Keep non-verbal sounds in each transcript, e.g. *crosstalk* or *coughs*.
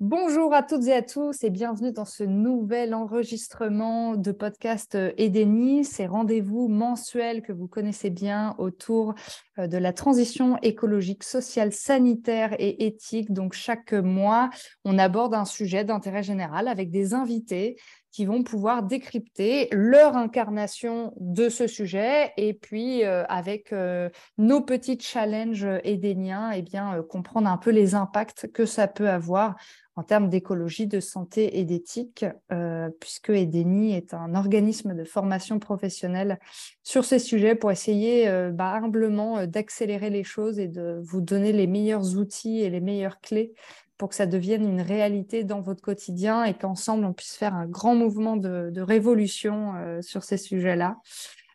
Bonjour à toutes et à tous et bienvenue dans ce nouvel enregistrement de podcast euh, Edeni, ces rendez-vous mensuels que vous connaissez bien autour euh, de la transition écologique, sociale, sanitaire et éthique. Donc chaque mois, on aborde un sujet d'intérêt général avec des invités qui vont pouvoir décrypter leur incarnation de ce sujet et puis euh, avec nos petits challenges édéniens, et eh bien comprendre un peu les impacts que ça peut avoir en termes d'écologie, de santé et d'éthique, euh, puisque EDENI est un organisme de formation professionnelle sur ces sujets pour essayer euh, bah, humblement euh, d'accélérer les choses et de vous donner les meilleurs outils et les meilleures clés pour que ça devienne une réalité dans votre quotidien et qu'ensemble on puisse faire un grand mouvement de, de révolution sur ces sujets-là.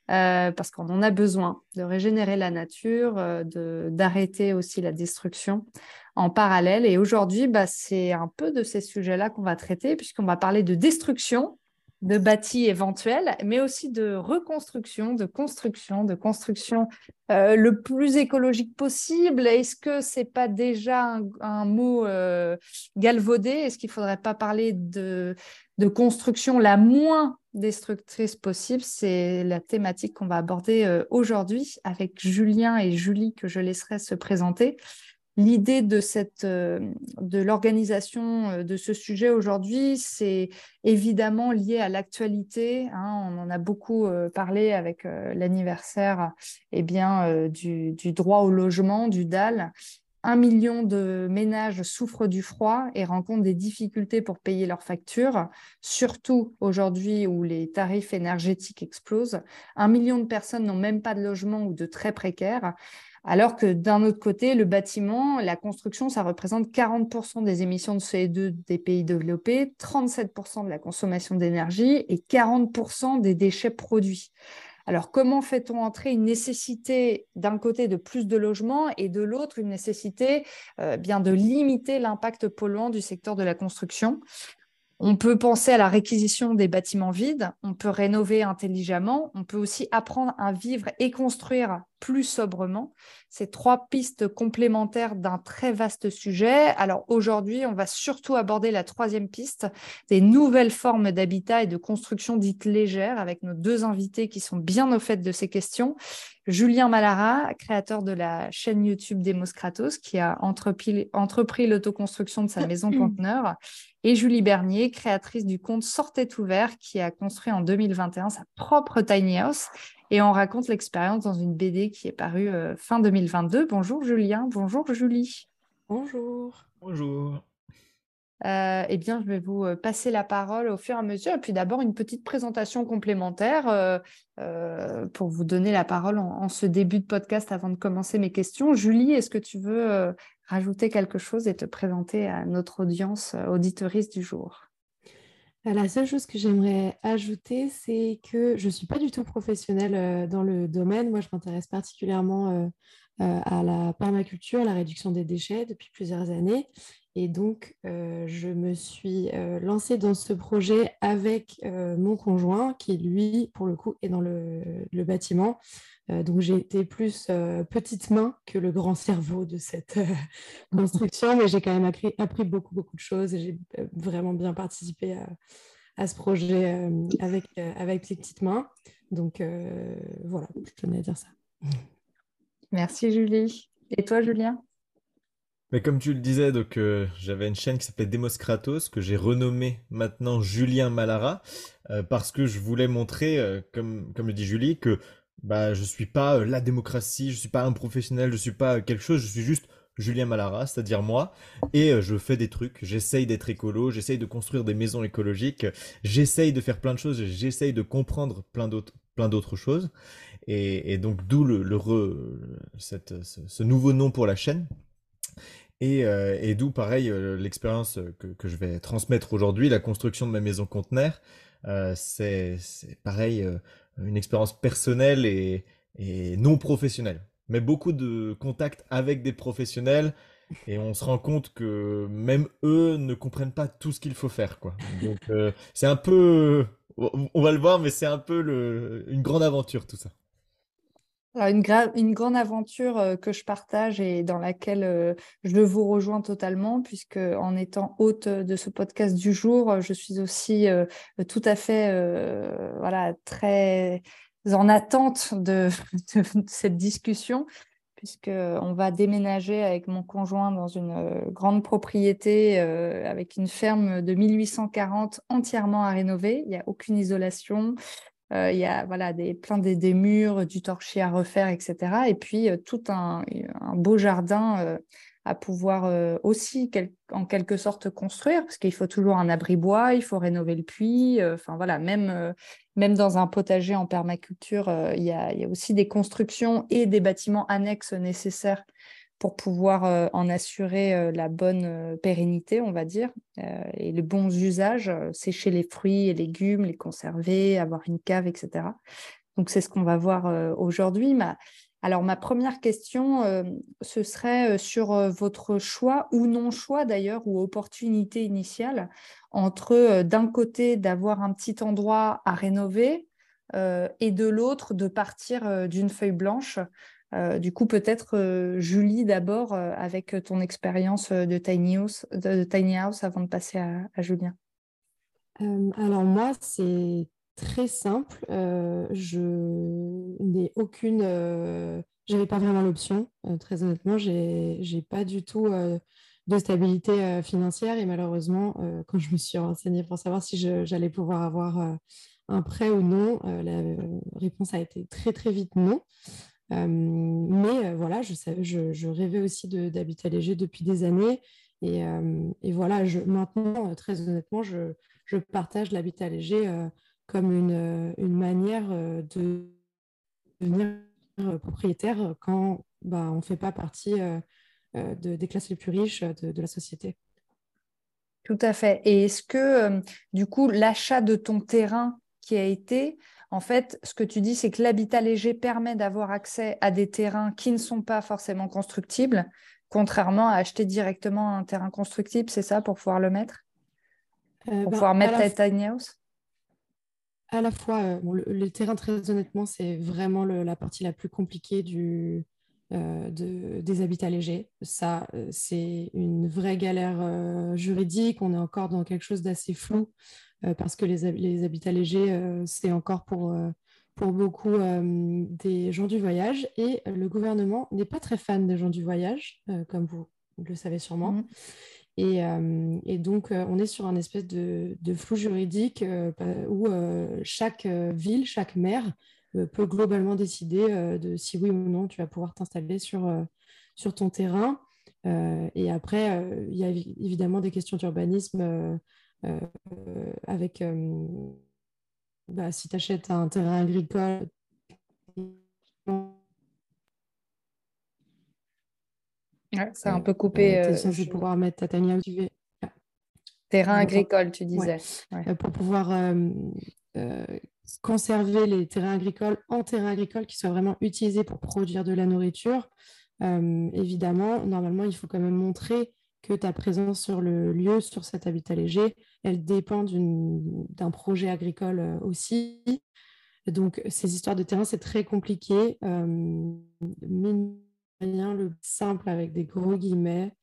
parce qu'on en a besoin de régénérer la nature, d'arrêter aussi la destruction en parallèle. Et aujourd'hui, bah, c'est un peu de ces sujets-là qu'on va traiter, puisqu'on va parler de destruction, de bâtis éventuels, mais aussi de reconstruction, de construction, de construction euh, le plus écologique possible. Est-ce que c'est pas déjà un, mot euh, galvaudé? Est-ce qu'il faudrait pas parler de, de construction la moins destructrice possible? C'est la thématique qu'on va aborder euh, aujourd'hui avec Julien et Julie que je laisserai se présenter. L'idée de, cette, euh, de l'organisation euh, de ce sujet aujourd'hui, c'est évidemment lié à l'actualité. Hein. on en a beaucoup euh, parlé avec l'anniversaire eh bien, du, du, droit au logement, du DAL. Un million de ménages souffrent du froid et rencontrent des difficultés pour payer leurs factures, surtout aujourd'hui où les tarifs énergétiques explosent. Un million de personnes n'ont même pas de logement ou de très précaires. Alors que d'un autre côté, le bâtiment, la construction, ça représente 40% des émissions de CO2 des pays développés, 37% de la consommation d'énergie et 40% des déchets produits. Alors, comment fait-on entrer une nécessité d'un côté de plus de logements et de l'autre une nécessité euh, bien de limiter l'impact polluant du secteur de la construction? On peut penser à la réquisition des bâtiments vides, on peut rénover intelligemment, on peut aussi apprendre à vivre et construire plus sobrement. C'est trois pistes complémentaires d'un très vaste sujet. Alors aujourd'hui, on va surtout aborder la troisième piste, des nouvelles formes d'habitat et de construction dites légères, avec nos deux invités qui sont bien au fait de ces questions. Julien Malara, créateur de la chaîne YouTube Demos Kratos, qui a entrepris, entrepris l'autoconstruction de sa maison *coughs* conteneur, et Julie Bernier, créatrice du compte Sortez ouvert, qui a construit en 2021 sa propre tiny house. Et on raconte l'expérience dans une BD qui est parue euh, fin 2022. Bonjour Julien, bonjour Julie. Bonjour. Bonjour. Euh, eh bien, je vais vous euh, passer la parole au fur et à mesure. Et puis d'abord, une petite présentation complémentaire pour vous donner la parole en, ce début de podcast avant de commencer mes questions. Julie, est-ce que tu veux rajouter quelque chose et te présenter à notre audience auditoriste du jour? La seule chose que j'aimerais ajouter, c'est que je ne suis pas du tout professionnelle dans le domaine. Moi, je m'intéresse particulièrement à la permaculture, à la réduction des déchets depuis plusieurs années. Et donc, je me suis lancée dans ce projet avec mon conjoint, qui lui, pour le coup, est dans le bâtiment. Euh, donc j'ai été plus euh, petite main que le grand cerveau de cette euh, *laughs* construction, mais j'ai quand même appris, appris, beaucoup, beaucoup de choses et j'ai vraiment bien participé à, ce projet avec, avec les petites mains. Donc voilà, je tenais à dire ça. Merci Julie. Et toi Julien? Mais comme tu le disais, donc j'avais une chaîne qui s'appelait Demos Kratos que j'ai renommée maintenant Julien Malara parce que je voulais montrer, comme comme le dit Julie, que bah, je suis pas euh, la démocratie, je suis pas un professionnel, je suis pas quelque chose, je suis juste Julien Malara, c'est-à-dire moi, et euh, je fais des trucs, j'essaye d'être écolo, j'essaye de construire des maisons écologiques, j'essaye de faire plein de choses, j'essaye de comprendre plein d'autres plein d'autres choses, et, donc d'où le, ce, nouveau nom pour la chaîne. Et, euh, d'où, pareil, l'expérience que, que, je vais transmettre aujourd'hui, la construction de ma maison conteneur. c'est pareil, une expérience personnelle et, non professionnelle. Mais beaucoup de contacts avec des professionnels et on se rend compte que même eux ne comprennent pas tout ce qu'il faut faire. Quoi. Donc euh, c'est un peu, on va le voir, mais c'est un peu le, une grande aventure tout ça. Une, une, grande aventure euh, que je partage et dans laquelle euh, je vous rejoins totalement, puisque en étant hôte de ce podcast du jour, je suis aussi euh, tout à fait voilà, très en attente de, *laughs* de cette discussion, puisqu'on va déménager avec mon conjoint dans une grande propriété avec une ferme de 1840 entièrement à rénover. Il n'y a aucune isolation. Euh, il y a voilà, des, plein des, murs, du torchis à refaire, etc. Et puis euh, tout un, beau jardin euh, à pouvoir aussi en quelque sorte construire, parce qu'il faut toujours un abri bois, il faut rénover le puits. Enfin voilà, même, même dans un potager en permaculture, il y, a, y, a, aussi des constructions et des bâtiments annexes nécessaires pour pouvoir euh, en assurer euh, la bonne euh, pérennité, on va dire, et les bons usages, sécher les fruits et légumes, les conserver, avoir une cave, etc. Donc c'est ce qu'on va voir aujourd'hui. Alors ma première question, ce serait sur votre choix ou non choix d'ailleurs, ou opportunité initiale, entre d'un côté d'avoir un petit endroit à rénover et de l'autre de partir d'une feuille blanche euh, du coup, peut-être euh, Julie d'abord, euh, avec ton expérience de Tiny House, de, Tiny House avant de passer à, Julien. alors moi, c'est très simple. je n'ai aucune... J'avais pas vraiment l'option, très honnêtement. J'ai pas du tout de stabilité financière et malheureusement, quand je me suis renseignée pour savoir si j'allais pouvoir avoir un prêt ou non, la réponse a été très très vite non. Mais voilà, je, je, rêvais aussi d'Habitat léger depuis des années. Et, voilà, je, maintenant, très honnêtement, je, partage l'habitat léger comme une, manière de devenir propriétaire quand bah, on ne fait pas partie des classes les plus riches de, la société. Tout à fait. Et est-ce que, du coup, l'achat de ton terrain qui a été, en fait, ce que tu dis, c'est que l'habitat léger permet d'avoir accès à des terrains qui ne sont pas forcément constructibles, contrairement à acheter directement un terrain constructible, c'est ça, pour pouvoir le mettre? Euh, Pour ben, pouvoir mettre ta tiny house? À la fois, euh, le, terrain, très honnêtement, c'est vraiment la partie la plus compliquée du, euh, des habitats légers. Ça, c'est une vraie galère juridique. On est encore dans quelque chose d'assez flou. Euh, parce que les, les habitats légers, euh, c'est encore pour, euh, pour beaucoup des gens du voyage. Et le gouvernement n'est pas très fan des gens du voyage, comme vous le savez sûrement. Mmh. Et, et, donc, on est sur un espèce de, de flou juridique où chaque ville, chaque maire peut globalement décider de si oui ou non tu vas pouvoir t'installer sur, sur ton terrain. et après, il y a évidemment des questions d'urbanisme avec, euh, bah, si tu achètes un terrain agricole, c'est un peu coupé. Euh, tu censé pouvoir mettre ta tania où tu veux. Terrain agricole, tu disais. Pour pouvoir conserver les terrains agricoles en terrain agricole qui soient vraiment utilisés pour produire de la nourriture. évidemment, normalement, il faut quand même montrer que ta présence sur le lieu, sur cet habitat léger, elle dépend d'un projet agricole euh, aussi. Donc, ces histoires de terrain, c'est très compliqué. Euh, rien, le simple avec des gros guillemets.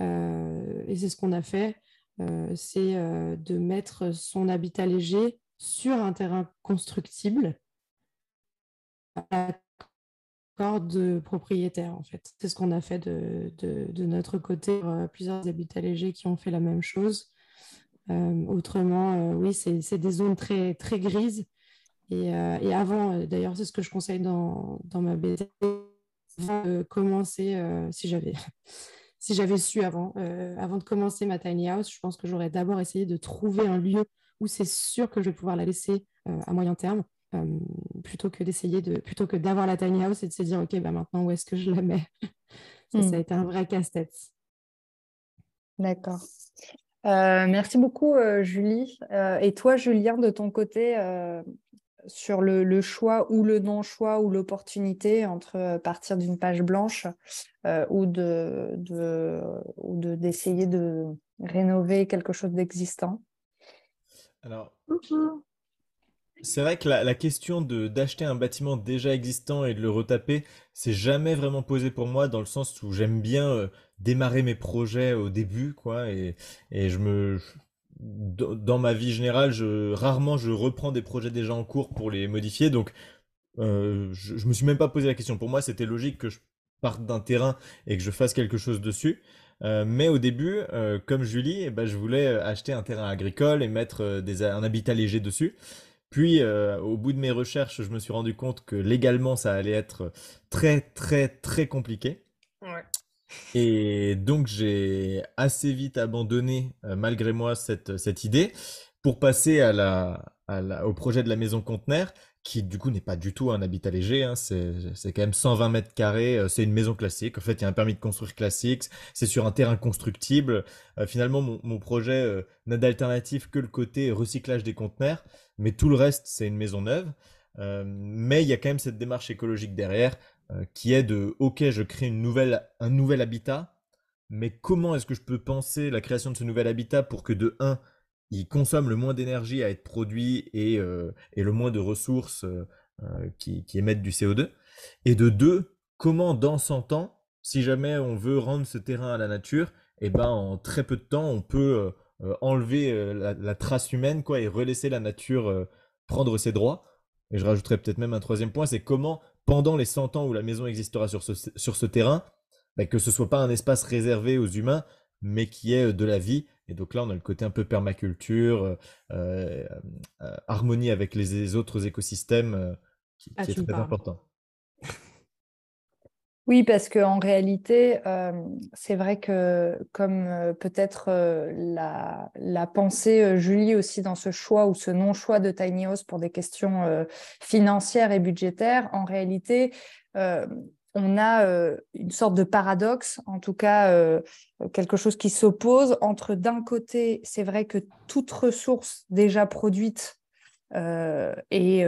Euh, et c'est ce qu'on a fait, euh, c'est de mettre son habitat léger sur un terrain constructible de propriétaires, en fait. C'est ce qu'on a fait de, de, notre côté. Euh, plusieurs habitats légers qui ont fait la même chose. Euh, autrement, euh, oui, c'est des zones très, très grises. Et, et avant, d'ailleurs, c'est ce que je conseille dans, dans ma BD, de commencer, si j'avais *laughs* si j'avais su avant, avant de commencer ma tiny house, je pense que j'aurais d'abord essayé de trouver un lieu où c'est sûr que je vais pouvoir la laisser à moyen terme. Euh, plutôt que d'essayer de plutôt que d'avoir la tiny house et de se dire ok bah maintenant où est-ce que je la mets? *laughs* Ça, ça a hmm. été un vrai casse-tête. D'accord. Euh, merci beaucoup euh, Julie. Et toi Julien de ton côté sur le, choix ou le non-choix ou l'opportunité entre partir d'une page blanche ou de, de, ou de d'essayer de rénover quelque chose d'existant? Alors C'est vrai que la, question de d'acheter un bâtiment déjà existant et de le retaper, c'est jamais vraiment posé pour moi dans le sens où j'aime bien euh, démarrer mes projets au début, quoi, et, et je me dans ma vie générale, je rarement je reprends des projets déjà en cours pour les modifier, donc euh, je, je me suis même pas posé la question. Pour moi, c'était logique que je parte d'un terrain et que je fasse quelque chose dessus. Euh, mais au début, comme Julie, eh ben, je voulais acheter un terrain agricole et mettre un habitat léger dessus. Puis, au bout de mes recherches, je me suis rendu compte que légalement, ça allait être très, très, très compliqué. Ouais. Et donc, j'ai assez vite abandonné, malgré moi, cette, cette idée pour passer à la, à la, au projet de la maison conteneur qui du coup n'est pas du tout un habitat léger, hein. c'est quand même 120 mètres carrés, euh, c'est une maison classique, en fait il y a un permis de construire classique, c'est sur un terrain constructible. Euh, finalement mon, projet euh, n'a d'alternative que le côté recyclage des conteneurs, mais tout le reste c'est une maison neuve. mais il y a quand même cette démarche écologique derrière qui est de ok je crée un nouvel habitat, mais comment est-ce que je peux penser la création de ce nouvel habitat pour que de 1 il consomme le moins d'énergie à être produit et, euh, le moins de ressources euh, euh, qui, émettent du CO2. Et de deux, comment dans 100 ans, si jamais on veut rendre ce terrain à la nature, et eh ben en très peu de temps, on peut enlever la, trace humaine quoi, et relaisser la nature prendre ses droits. Et je rajouterais peut-être même un troisième point, c'est comment, pendant les 100 ans où la maison existera sur ce, sur ce terrain, bah, que ce soit pas un espace réservé aux humains, mais qui est de la vie et donc là, on a le côté un peu permaculture, euh, euh, euh, harmonie avec les, autres écosystèmes qui, ah, est très important. Oui, parce qu'en réalité, c'est vrai que comme peut-être la, la, pensée, Julie, aussi dans ce choix ou ce non-choix de Tiny House pour des questions financières et budgétaires, en réalité, on a euh, une sorte de paradoxe, en tout cas euh, quelque chose qui s'oppose entre d'un côté, c'est vrai que toute ressource déjà produite euh, et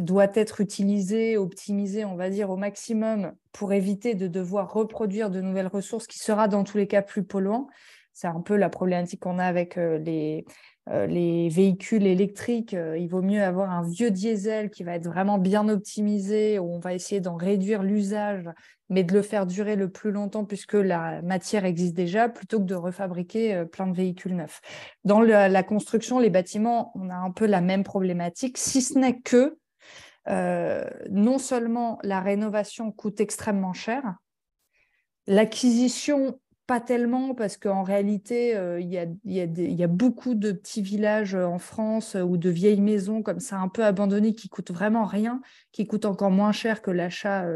doit être utilisée, optimisée, on va dire, au maximum pour éviter de devoir reproduire de nouvelles ressources qui sera dans tous les cas plus polluant. C'est un peu la problématique qu'on a avec les, euh, les véhicules électriques, euh, il vaut mieux avoir un vieux diesel qui va être vraiment bien optimisé, où on va essayer d'en réduire l'usage, mais de le faire durer le plus longtemps puisque la matière existe déjà, plutôt que de refabriquer euh, plein de véhicules neufs. Dans la construction, les bâtiments, on a un peu la même problématique, si ce n'est que non seulement la rénovation coûte extrêmement cher, l'acquisition pas tellement, parce qu'en réalité, euh, il y, a, beaucoup de petits villages euh, en France euh, ou de vieilles maisons comme ça, un peu abandonnées, qui coûtent vraiment rien, qui coûtent encore moins cher que l'achat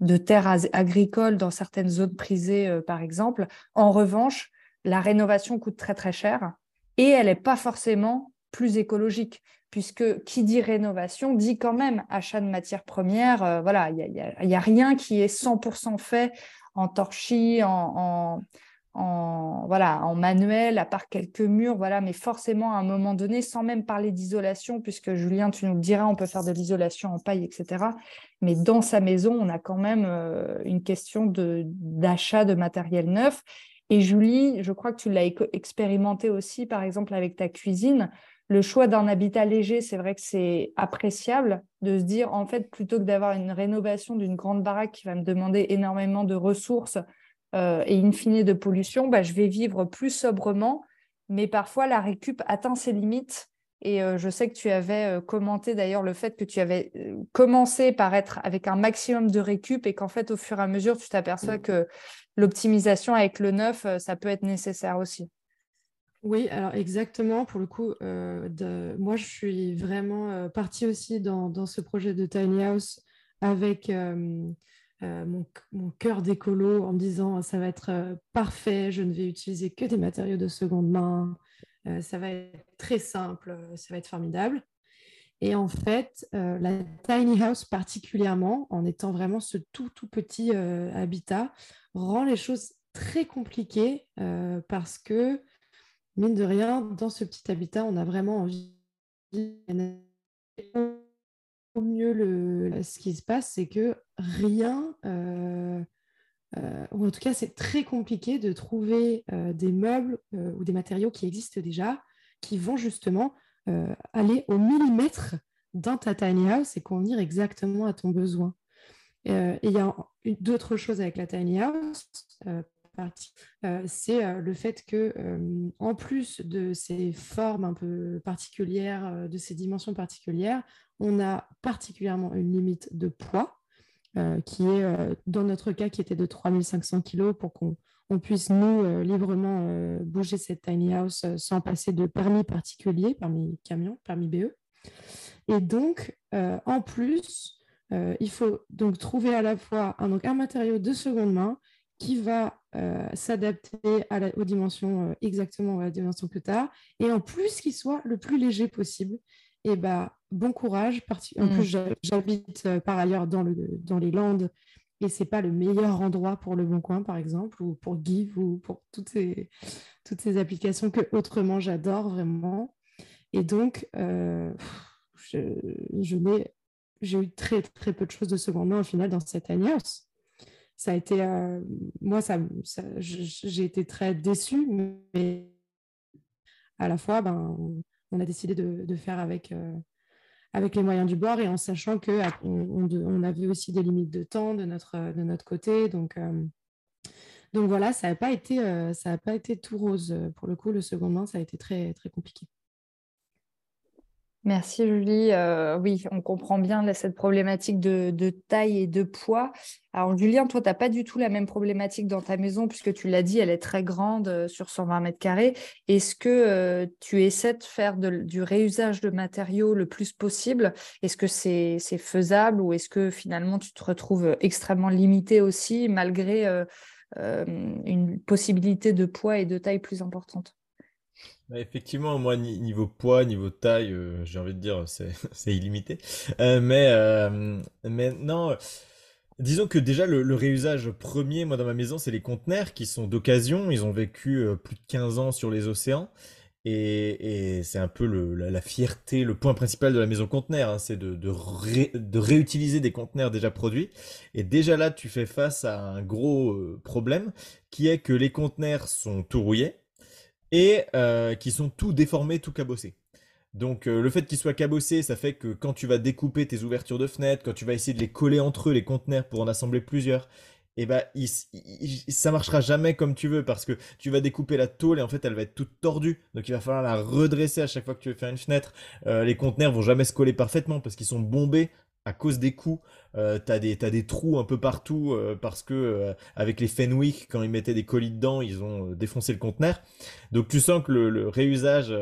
de terres agricoles dans certaines zones prisées, par exemple. En revanche, la rénovation coûte très très cher et elle n'est pas forcément plus écologique puisque qui dit rénovation dit quand même achat de matières premières. voilà, il n'y a, a, rien qui est 100% fait en torchis, en, voilà, en manuel, à part quelques murs, voilà, mais forcément à un moment donné, sans même parler d'isolation, puisque Julien, tu nous le diras, on peut faire de l'isolation en paille, etc. Mais dans sa maison, on a quand même euh, une question d'achat de, matériel neuf. Et Julie, je crois que tu l'as expérimenté aussi, par exemple, avec ta cuisine le choix d'un habitat léger, c'est vrai que c'est appréciable de se dire, en fait, plutôt que d'avoir une rénovation d'une grande baraque qui va me demander énormément de ressources euh, et in fine de pollution, bah, je vais vivre plus sobrement, mais parfois la récup atteint ses limites. Et euh, je sais que tu avais euh, commenté d'ailleurs le fait que tu avais commencé par être avec un maximum de récup et qu'en fait, au fur et à mesure, tu t'aperçois que l'optimisation avec le neuf, ça peut être nécessaire aussi. Oui, alors exactement, pour le coup, euh, moi je suis vraiment euh, partie aussi dans, ce projet de Tiny House avec euh, mon, cœur d'écolo en me disant ça va être parfait, je ne vais utiliser que des matériaux de seconde main, ça va être très simple, ça va être formidable. Et en fait, la tiny house particulièrement, en étant vraiment ce tout tout petit habitat, rend les choses très compliquées parce que mine de rien, dans ce petit habitat, on a vraiment envie. Au mieux, le... ce qui se passe, c'est que rien, euh, euh, ou en tout cas, c'est très compliqué de trouver euh, des meubles ou des matériaux qui existent déjà, qui vont justement aller au millimètre dans ta tiny house et convenir exactement à ton besoin. et il y a d'autres choses avec la tiny house. C'est le fait que, en plus de ces formes un peu particulières, de ces dimensions particulières, on a particulièrement une limite de poids euh, qui est, euh, dans notre cas, qui était de 3500 kg pour qu'on puisse, nous, euh, librement bouger cette tiny house sans passer de permis particulier, permis camion, permis BE. Et donc, en plus, il faut donc trouver à la fois un, donc, un matériau de seconde main qui va s'adapter aux dimensions exactement à la dimension que tu as, et en plus qu'il soit le plus léger possible. Et bah, bon courage. En plus, mm. j'habite euh, par ailleurs dans, le, dans les Landes et c'est pas le meilleur endroit pour le Bon Coin, par exemple, ou pour Give, ou pour toutes ces, toutes ces applications que autrement j'adore vraiment. Et donc, euh, je, j'ai eu très, très peu de choses de seconde main au final dans cette année. Ça a été, euh, moi, ça, j'ai été très déçue, mais à la fois, ben, on a décidé de, faire avec, avec les moyens du bord et en sachant qu'on on, avait aussi des limites de temps de notre, de notre côté. Donc, euh, donc voilà, ça n'a pas, été, euh, pas été tout rose. Pour le coup, le second main, ça a été très, très compliqué. Merci Julie. Euh, oui, on comprend bien cette problématique de, taille et de poids. Alors Julien, toi, tu n'as pas du tout la même problématique dans ta maison puisque tu l'as dit, elle est très grande euh, sur 120 mètres carrés. Est-ce que euh, tu essaies de faire du réusage de matériaux le plus possible? Est-ce que c'est faisable ou est-ce que finalement tu te retrouves extrêmement limité aussi malgré une possibilité de poids et de taille plus importante? Effectivement, moi, niveau poids, niveau taille, euh, j'ai envie de dire, *laughs* c'est illimité. Euh, mais, euh, mais non, disons que déjà, le, réusage premier, moi, dans ma maison, c'est les conteneurs qui sont d'occasion. Ils ont vécu plus de 15 ans sur les océans. Et, c'est un peu la, fierté, le point principal de la maison conteneur, hein, c'est de, de, réutiliser des conteneurs déjà produits. Et déjà là, tu fais face à un gros problème, qui est que les conteneurs sont tout rouillés et euh, qui sont tout déformés, tout cabossés. Donc euh, le fait qu'ils soient cabossés, ça fait que quand tu vas découper tes ouvertures de fenêtres, quand tu vas essayer de les coller entre eux, les conteneurs, pour en assembler plusieurs, et eh ben ça marchera jamais comme tu veux parce que tu vas découper la tôle et en fait elle va être toute tordue. Donc il va falloir la redresser à chaque fois que tu veux faire une fenêtre. Euh, les conteneurs vont jamais se coller parfaitement parce qu'ils sont bombés à cause des coups, euh, t'as des, des trous un peu partout euh, parce que euh, avec les Fenwick, quand ils mettaient des colis dedans, ils ont défoncé le conteneur. Donc tu sens que le, réusage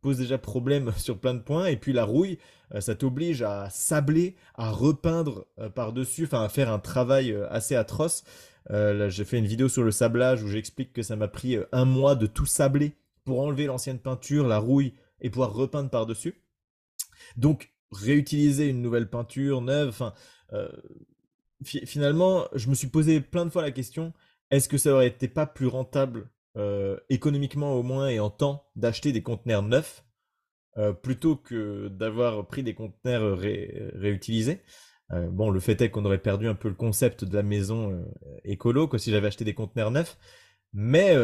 pose déjà problème *laughs* sur plein de points. Et puis la rouille, ça t'oblige à sabler, à repeindre par-dessus, enfin à faire un travail assez atroce. là, j'ai fait une vidéo sur le sablage où j'explique que ça m'a pris un mois de tout sabler pour enlever l'ancienne peinture, la rouille et pouvoir repeindre par-dessus. Donc réutiliser une nouvelle peinture neuve. Enfin, euh, finalement, je me suis posé plein de fois la question est-ce que ça aurait été pas plus rentable, euh, économiquement au moins et en temps, d'acheter des conteneurs neufs euh, plutôt que d'avoir pris des conteneurs réutilisés? Bon, le fait est qu'on aurait perdu un peu le concept de la maison écolo que si j'avais acheté des conteneurs neufs. Mais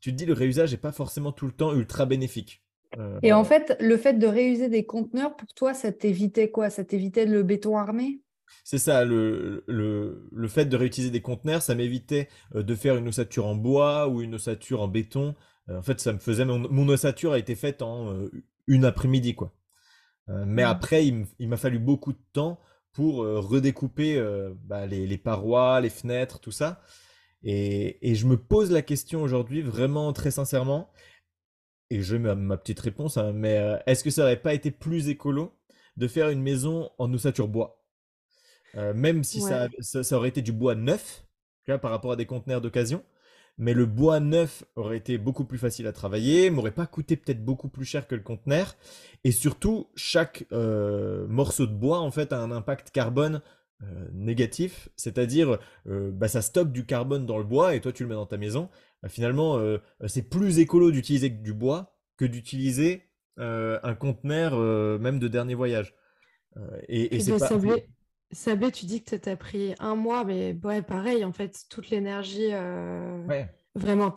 tu te dis, le réusage n'est pas forcément tout le temps ultra bénéfique. Euh, et en fait, le fait de réuser des conteneurs, pour toi, ça t'évitait quoi? Ça t'évitait le béton armé? C'est ça, le, le, fait de réutiliser des conteneurs, ça m'évitait euh, de faire une ossature en bois ou une ossature en béton. Euh, en fait, ça me faisait. Mon, ossature a été faite en une après-midi, quoi. mais mmh. après, il m'a fallu beaucoup de temps pour redécouper bah, les, parois, les fenêtres, tout ça. Et, et je me pose la question aujourd'hui, vraiment très sincèrement, et je mets ma, petite réponse, hein, mais euh, est-ce que ça n'aurait pas été plus écolo de faire une maison en ossature bois? Euh, Même si ça, ça, aurait été du bois neuf, par rapport à des conteneurs d'occasion, mais le bois neuf aurait été beaucoup plus facile à travailler, m'aurait pas coûté peut-être beaucoup plus cher que le conteneur, et surtout, chaque euh, morceau de bois, en fait, a un impact carbone négatif, c'est-à-dire bah, ça stocke du carbone dans le bois et toi tu le mets dans ta maison bah, finalement, euh, euh, c'est plus écolo d'utiliser du bois que d'utiliser euh, un conteneur même de dernier voyage. et, c'est pas... Sabé, tu dis que tu as pris un mois, mais ouais, pareil, en fait, toute l'énergie vraiment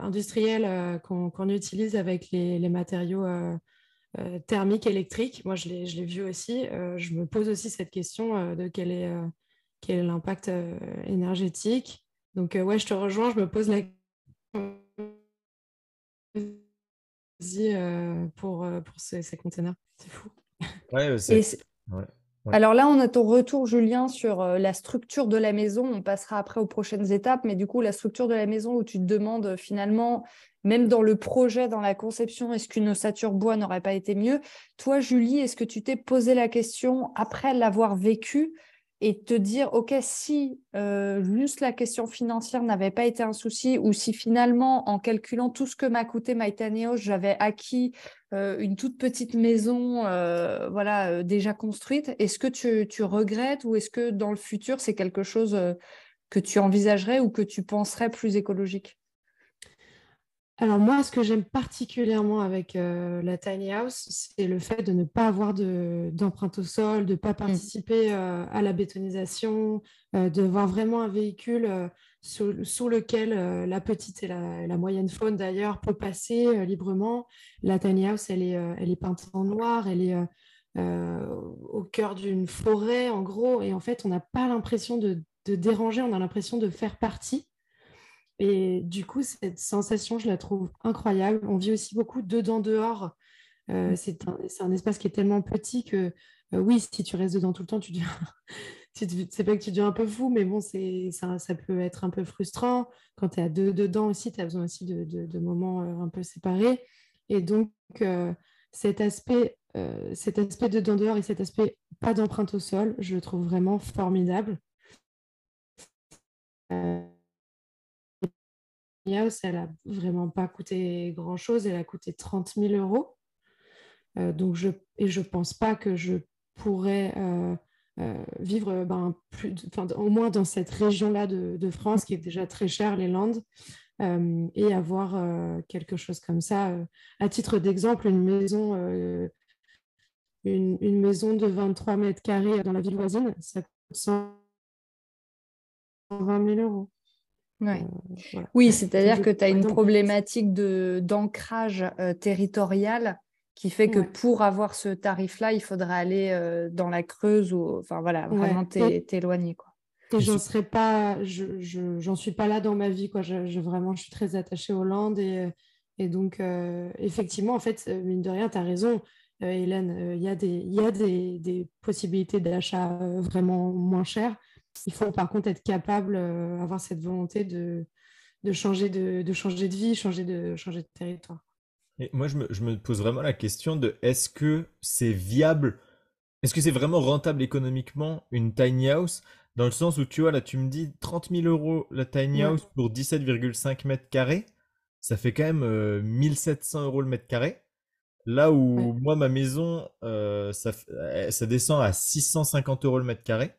industriels qu'on utilise avec les, les matériaux thermiques électriques. Moi, je l'ai vu aussi. je me pose aussi cette question de quel est quel est l'impact énergétique. Donc, ouais, je te rejoins, je me pose la question pour, pour ces, ces containers. C'est fou. Ouais, c'est... Alors là, on a ton retour, Julien, sur euh, la structure de la maison. On passera après aux prochaines étapes, mais du coup, la structure de la maison où tu te demandes euh, finalement, même dans le projet, dans la conception, est-ce qu'une ossature bois n'aurait pas été mieux? Toi, Julie, est-ce que tu t'es posé la question après l'avoir vécu et te dire, OK, si euh, juste la question financière n'avait pas été un souci, ou si finalement, en calculant tout ce que m'a coûté MyTaneos, j'avais acquis euh, une toute petite maison euh, voilà, déjà construite, est-ce que tu, tu, regrettes ou est-ce que dans le futur, c'est quelque chose que tu envisagerais ou que tu penserais plus écologique? Alors moi, ce que j'aime particulièrement avec euh, la tiny house, c'est le fait de ne pas avoir d'empreinte au sol, de ne pas mmh. participer euh, à la bétonisation, euh, de voir vraiment un véhicule sous, lequel la petite et la, moyenne faune d'ailleurs peut passer librement. La tiny house, elle est, elle est peinte en noir, elle est au cœur d'une forêt en gros, et en fait, on n'a pas l'impression de déranger, on a l'impression de faire partie. Et du coup, cette sensation, je la trouve incroyable. On vit aussi beaucoup dedans, dehors. Euh, mm. c'est un, espace qui est tellement petit que, euh, oui, si tu restes dedans tout le temps, tu deviens. *laughs* c'est pas que tu deviens un peu fou, mais bon, ça, ça peut être un peu frustrant. Quand tu es à deux dedans aussi, tu as besoin aussi de, moments euh, un peu séparés. Et donc, cet aspect, cet aspect dedans, dehors et cet aspect pas d'empreinte au sol, je le trouve vraiment formidable. Elle a vraiment pas coûté grand-chose. Elle a coûté 30 000 euros. Euh, donc je, et je pense pas que je pourrais euh, euh, vivre ben, plus, au moins dans cette région-là de, France qui est déjà très chère, les Landes, et avoir quelque chose comme ça. à titre d'exemple, une maison, une, une, maison de 23 mètres carrés dans la ville voisine, ça coûte 120 000 euros. Euh, oui, c'est-à-dire que tu as une problématique d'ancrage euh, territorial qui fait que pour avoir ce tarif-là, il faudrait aller euh, dans la Creuse ou enfin voilà, vraiment t'éloigner. Quoi. j'en serais pas, je, j'en suis pas là dans ma vie. Quoi. Je, vraiment, je suis très attachée aux Landes et, et donc effectivement, en fait, mine de rien, tu as raison. Hélène, il y a, des, y a des, des possibilités d'achat vraiment moins chères. Il faut par contre être capable, euh, avoir cette volonté de, de, changer de, de, changer de vie, changer de, changer de territoire. Et moi, je me, je me pose vraiment la question de est-ce que c'est viable Est-ce que c'est vraiment rentable économiquement une tiny house? Dans le sens où tu vois, là, tu me dis 30 000 euros la tiny house pour 17,5 mètres carrés. Ça fait quand même 1700 euh, euros le mètre carré. Là où moi, ma maison, euh, ça, ça descend à 650 euros le mètre carré.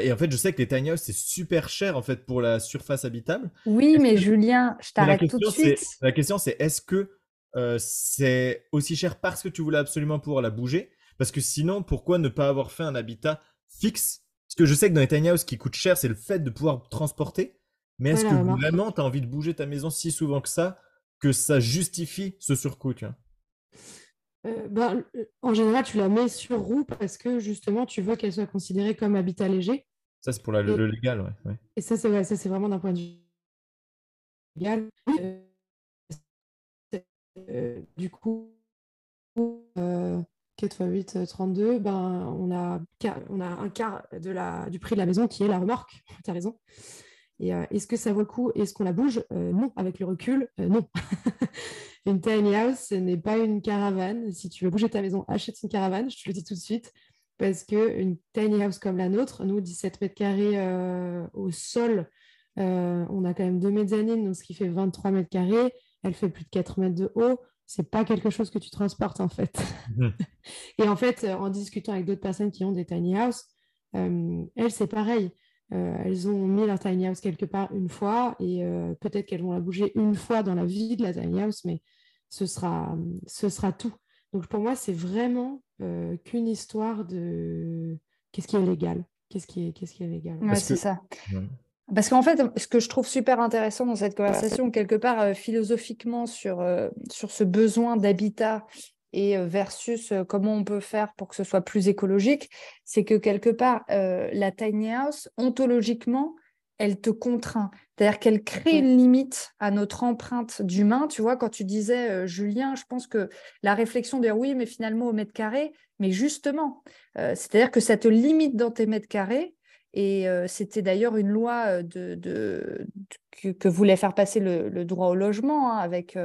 Et en fait, je sais que les tiny houses, c'est super cher en fait pour la surface habitable. Oui, mais Julien, je t'arrête tout de suite. La question, c'est est-ce que euh, c'est aussi cher parce que tu voulais absolument pouvoir la bouger? Parce que sinon, pourquoi ne pas avoir fait un habitat fixe? Parce que je sais que dans les tiny houses, ce qui coûte cher, c'est le fait de pouvoir transporter. Mais est-ce que vraiment, tu as envie de bouger ta maison si souvent que ça, que ça justifie ce surcoût euh, ben, euh, en général, tu la mets sur roue parce que justement, tu veux qu'elle soit considérée comme habitat léger. Ça, c'est pour le, légal, ouais, Et ça, c'est ça, c'est vraiment d'un point de vue légal. Euh, du coup, 4 x 8, 32, ben, on, a, on a un quart de la, du prix de la maison qui est la remorque. *laughs* tu as raison. Et euh, est-ce que ça vaut le coup? Est-ce qu'on la bouge? Euh, Non, avec le recul, euh, non. *laughs* une tiny house, ce n'est pas une caravane. Si tu veux bouger ta maison, achète une caravane, je te le dis tout de suite. Parce qu'une tiny house comme la nôtre, nous, 17 mètres carrés au sol, on a quand même 2 mezzanines, donc ce qui fait 23 mètres carrés. Elle fait plus de 4 mètres de haut. C'est pas quelque chose que tu transportes en fait. Mmh. *laughs* Et en fait, en discutant avec d'autres personnes qui ont des tiny house, elles, c'est pareil. Euh, elles ont mis leur tiny house quelque part une fois et euh, peut-être qu'elles vont la bouger une fois dans la vie de la tiny house, mais ce sera, ce sera tout. Donc pour moi, c'est vraiment euh, qu'une histoire de qu'est-ce qui est légal, qu'est-ce qui est, qu'est-ce qui est légal. Ouais, c'est ça. Parce qu'en fait, ce que je trouve super intéressant dans cette conversation, quelque part euh, philosophiquement sur, euh, sur ce besoin d'habitat et versus comment on peut faire pour que ce soit plus écologique, c'est que quelque part, la tiny house, ontologiquement, elle te contraint. C'est-à-dire qu'elle crée une limite à notre empreinte d'humain. Tu vois, quand tu disais, Julien, je pense que la réflexion de oui, mais finalement au mètre carré, mais justement, c'est-à-dire que ça te limite dans tes mètres carrés et c'était d'ailleurs une loi de, que, voulait faire passer le, droit au logement hein, avec,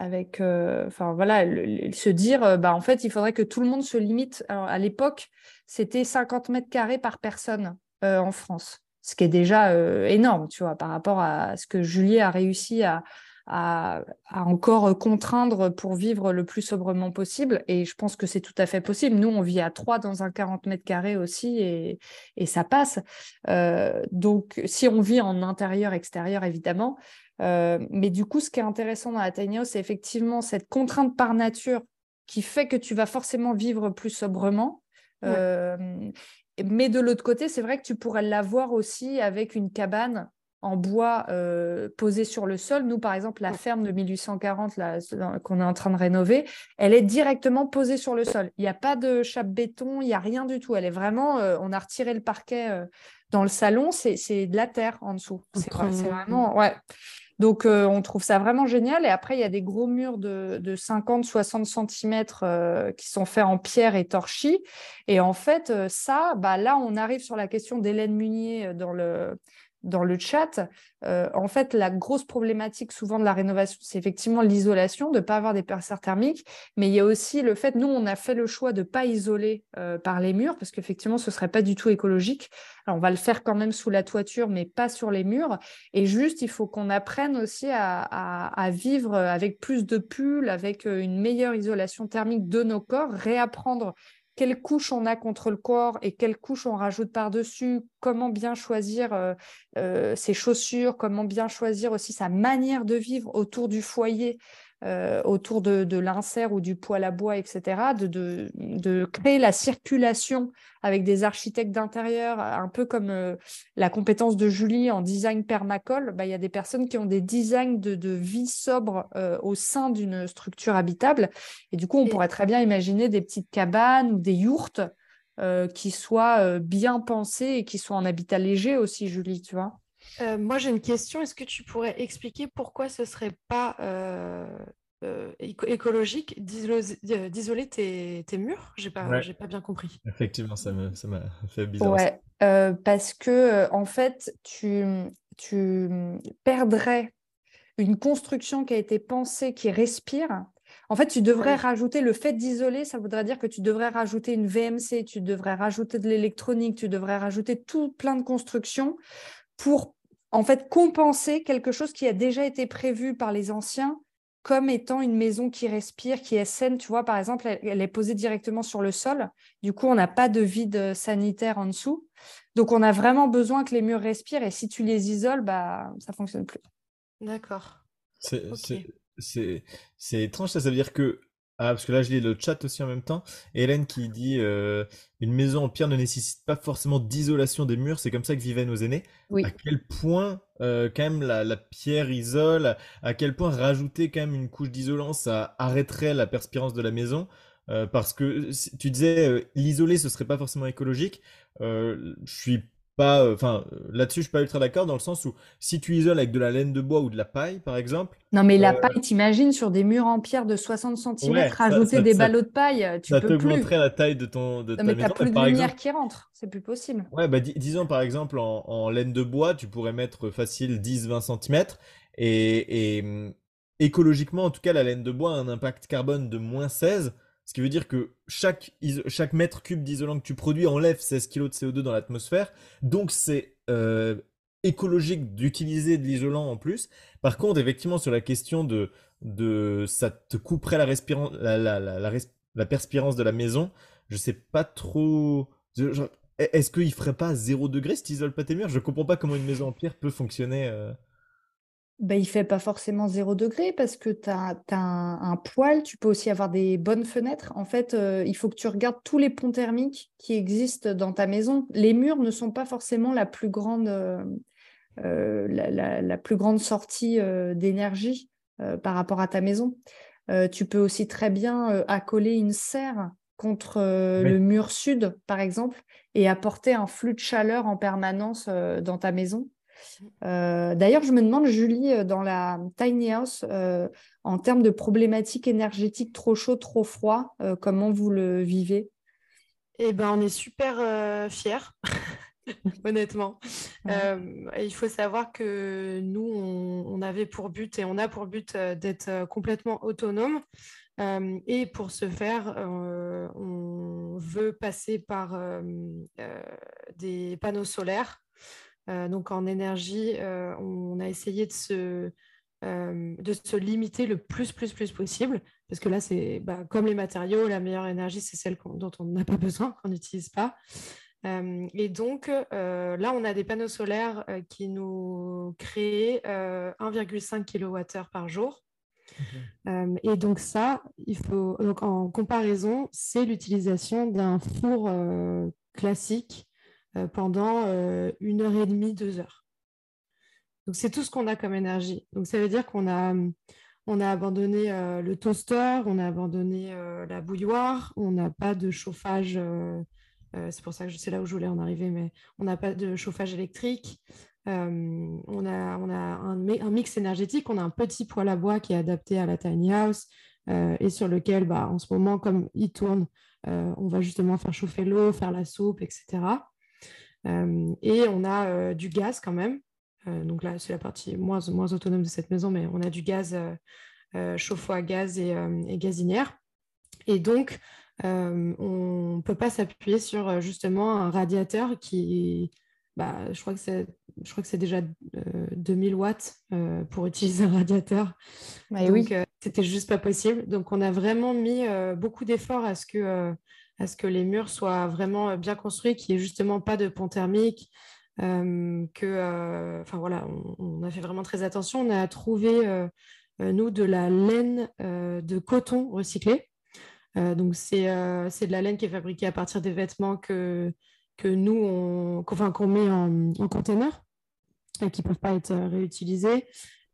avec enfin voilà, se dire, bah, en fait, il faudrait que tout le monde se limite. Alors, à l'époque, c'était 50 mètres carrés par personne en France, ce qui est déjà énorme, tu vois, par rapport à ce que Julie a réussi à, à, encore contraindre pour vivre le plus sobrement possible. Et je pense que c'est tout à fait possible. Nous, on vit à trois dans un 40 mètres carrés aussi et, et ça passe. Euh, donc, si on vit en intérieur, extérieur, évidemment. Euh, mais du coup, ce qui est intéressant dans la tiny house, c'est effectivement cette contrainte par nature qui fait que tu vas forcément vivre plus sobrement. Euh, mais de l'autre côté, c'est vrai que tu pourrais l'avoir aussi avec une cabane en bois euh, posé sur le sol. Nous, par exemple, la ferme de 1840 qu'on est en train de rénover, elle est directement posée sur le sol. Il n'y a pas de chape béton, il n'y a rien du tout. Elle est vraiment, euh, on a retiré le parquet euh, dans le salon, c'est de la terre en dessous. C'est vraiment, ouais. Donc, on trouve ça vraiment génial. Et après, il y a des gros murs de, de 50-60 cm qui sont faits en pierre et torchis. Et en fait, ça, bah, là, on arrive sur la question d'Hélène Munier dans le, dans le chat, euh, en fait, la grosse problématique souvent de la rénovation, c'est effectivement l'isolation, de ne pas avoir des perceurs thermiques, mais il y a aussi le fait, nous, on a fait le choix de ne pas isoler euh, par les murs, parce qu'effectivement, ce ne serait pas du tout écologique. Alors, on va le faire quand même sous la toiture, mais pas sur les murs. Et juste, il faut qu'on apprenne aussi à, à, vivre avec plus de pulls, avec euh, une meilleure isolation thermique de nos corps, réapprendre quelle couche on a contre le corps et quelle couche on rajoute par-dessus, comment bien choisir euh, euh, ses chaussures, comment bien choisir aussi sa manière de vivre autour du foyer euh, autour de, l'insert ou du poêle à bois, etc., de, créer la circulation avec des architectes d'intérieur, un peu comme euh, la compétence de Julie en design permacole. Bah, il y a des personnes qui ont des designs de, vie sobre euh, au sein d'une structure habitable. Et du coup, on pourrait très bien imaginer des petites cabanes ou des yourtes qui soient bien pensées et qui soient en habitat léger aussi, Julie, tu vois. Euh, moi, j'ai une question. Est-ce que tu pourrais expliquer pourquoi ce ne serait pas euh, euh, écologique d'isoler tes, murs? Je n'ai pas, pas bien compris. Effectivement, ça m'a fait bizarre. Ouais, parce que, en fait, tu, tu perdrais une construction qui a été pensée, qui respire. En fait, tu devrais rajouter le fait d'isoler, ça voudrait dire que tu devrais rajouter une VMC, tu devrais rajouter de l'électronique, tu devrais rajouter tout plein de constructions pour en fait compenser quelque chose qui a déjà été prévu par les anciens comme étant une maison qui respire, qui est saine. Tu vois, par exemple, elle, est posée directement sur le sol. Du coup, on n'a pas de vide sanitaire en dessous. Donc, on a vraiment besoin que les murs respirent. Et si tu les isoles, bah, ça fonctionne plus. D'accord. C'est étrange, ça. Ça veut dire que ah, parce que là, je lis le chat aussi en même temps. Hélène qui dit euh, Une maison en pierre ne nécessite pas forcément d'isolation des murs, c'est comme ça que vivaient nos aînés. Oui. À quel point, euh, quand même, la, pierre isole, à quel point rajouter quand même une couche d'isolant, ça arrêterait la perspirance de la maison? Euh, parce que tu disais, l'isoler, ce serait pas forcément écologique. je suis euh, enfin, là-dessus, je suis pas ultra d'accord dans le sens où si tu isoles avec de la laine de bois ou de la paille, par exemple. Non, mais la euh, paille, t'imagines sur des murs en pierre de 60 cm, rajouter des ballots de paille, tu ça peux plus. Ça la taille de ton de non, mais t'as plus de lumière qui rentre, c'est plus possible. Ouais, bah disons par exemple en, laine de bois, tu pourrais mettre facile 10-20 cm et, et hum, écologiquement, en tout cas, la laine de bois a un impact carbone de moins 16. Ce qui veut dire que chaque, chaque mètre cube d'isolant que tu produis enlève 16 kg de CO2 dans l'atmosphère. Donc c'est euh, écologique d'utiliser de l'isolant en plus. Par contre, effectivement, sur la question de, de ça te couperait la, la, la, la, la perspirance de la maison, je sais pas trop. Est-ce qu'il ferait pas 0 degré si tu isoles pas tes murs? Je comprends pas comment une maison en pierre peut fonctionner. Euh. Ben, il fait pas forcément zéro degré parce que tu as, un, poêle, tu peux aussi avoir des bonnes fenêtres. En fait, euh, il faut que tu regardes tous les ponts thermiques qui existent dans ta maison. Les murs ne sont pas forcément la plus grande, euh, la, plus grande sortie d'énergie par rapport à ta maison. tu peux aussi très bien accoler une serre contre le mur sud, par exemple, et apporter un flux de chaleur en permanence dans ta maison. Euh, d'ailleurs, je me demande, Julie, euh, dans la tiny house, euh, en termes de problématiques énergétiques trop chaud, trop froid, comment vous le vivez? Eh ben, on est super fiers. *laughs* honnêtement. il faut savoir que nous, on, avait pour but et on a pour but d'être complètement autonome. et pour ce faire, on veut passer par des panneaux solaires donc en énergie, euh, on a essayé de se, euh, de se limiter le plus, plus, plus possible. Parce que là, c'est bah, comme les matériaux, la meilleure énergie, c'est celle dont on n'a pas besoin, *laughs* qu'on n'utilise pas. et donc, là, on a des panneaux solaires qui nous créent 1,5 kWh par jour. et donc ça, il faut donc en comparaison, c'est l'utilisation d'un four classique euh, pendant euh, une heure et demie, deux heures. Donc c'est tout ce qu'on a comme énergie. Donc ça veut dire qu'on a, on a abandonné euh, le toaster, on a abandonné la bouilloire, on n'a pas de chauffage. c'est pour ça que c'est là où je voulais en arriver, mais on n'a pas de chauffage électrique. on a, on a un, un, mix énergétique, on a un petit poêle à bois qui est adapté à la tiny house et sur lequel, bah, en ce moment, comme il tourne, on va justement faire chauffer l'eau, faire la soupe, etc. Euh, et on a euh, du gaz quand même. Euh, donc là, c'est la partie moins, moins autonome de cette maison, mais on a du gaz chauffe-eau à gaz et, gazinière. Et donc, on ne peut pas s'appuyer sur justement un radiateur qui, bah, je crois que c'est, je crois que c'est déjà 2000 watts pour utiliser un radiateur. Mais Donc, oui. c'était juste pas possible. Donc, on a vraiment mis beaucoup d'efforts à ce que à ce que les murs soient vraiment euh, bien construits, qu'il n'y ait justement pas de pont thermique. Euh, que, euh, voilà, on, a fait vraiment très attention. On a trouvé, nous, de la laine de coton recyclé. donc, c'est de la laine qui est fabriquée à partir des vêtements que, que nous, qu'on met en, en container et qui ne peuvent pas être réutilisés.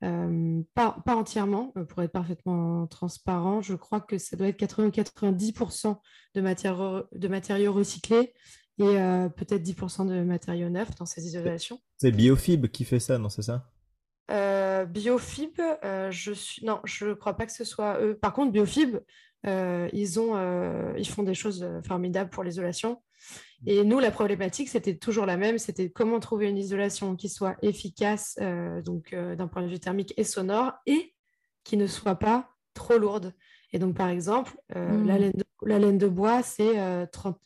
Euh, pas, pas, entièrement, euh, pour être parfaitement transparent. Je crois que ça doit être 80-90% de, matière, de matériaux recyclés et euh, peut-être 10% de matériaux neufs dans ces isolations. C'est Biofib qui fait ça, non C'est ça? Biofib, je suis... non, je ne crois pas que ce soit eux. Par contre, Biofib, ils, ont, ils font des choses formidables pour l'isolation. Et nous, la problématique, c'était toujours la même, c'était comment trouver une isolation qui soit efficace, euh, donc euh, d'un point de vue thermique et sonore, et qui ne soit pas trop lourde. Et donc, par exemple, euh, hmm. la, laine de, bois, c'est 30,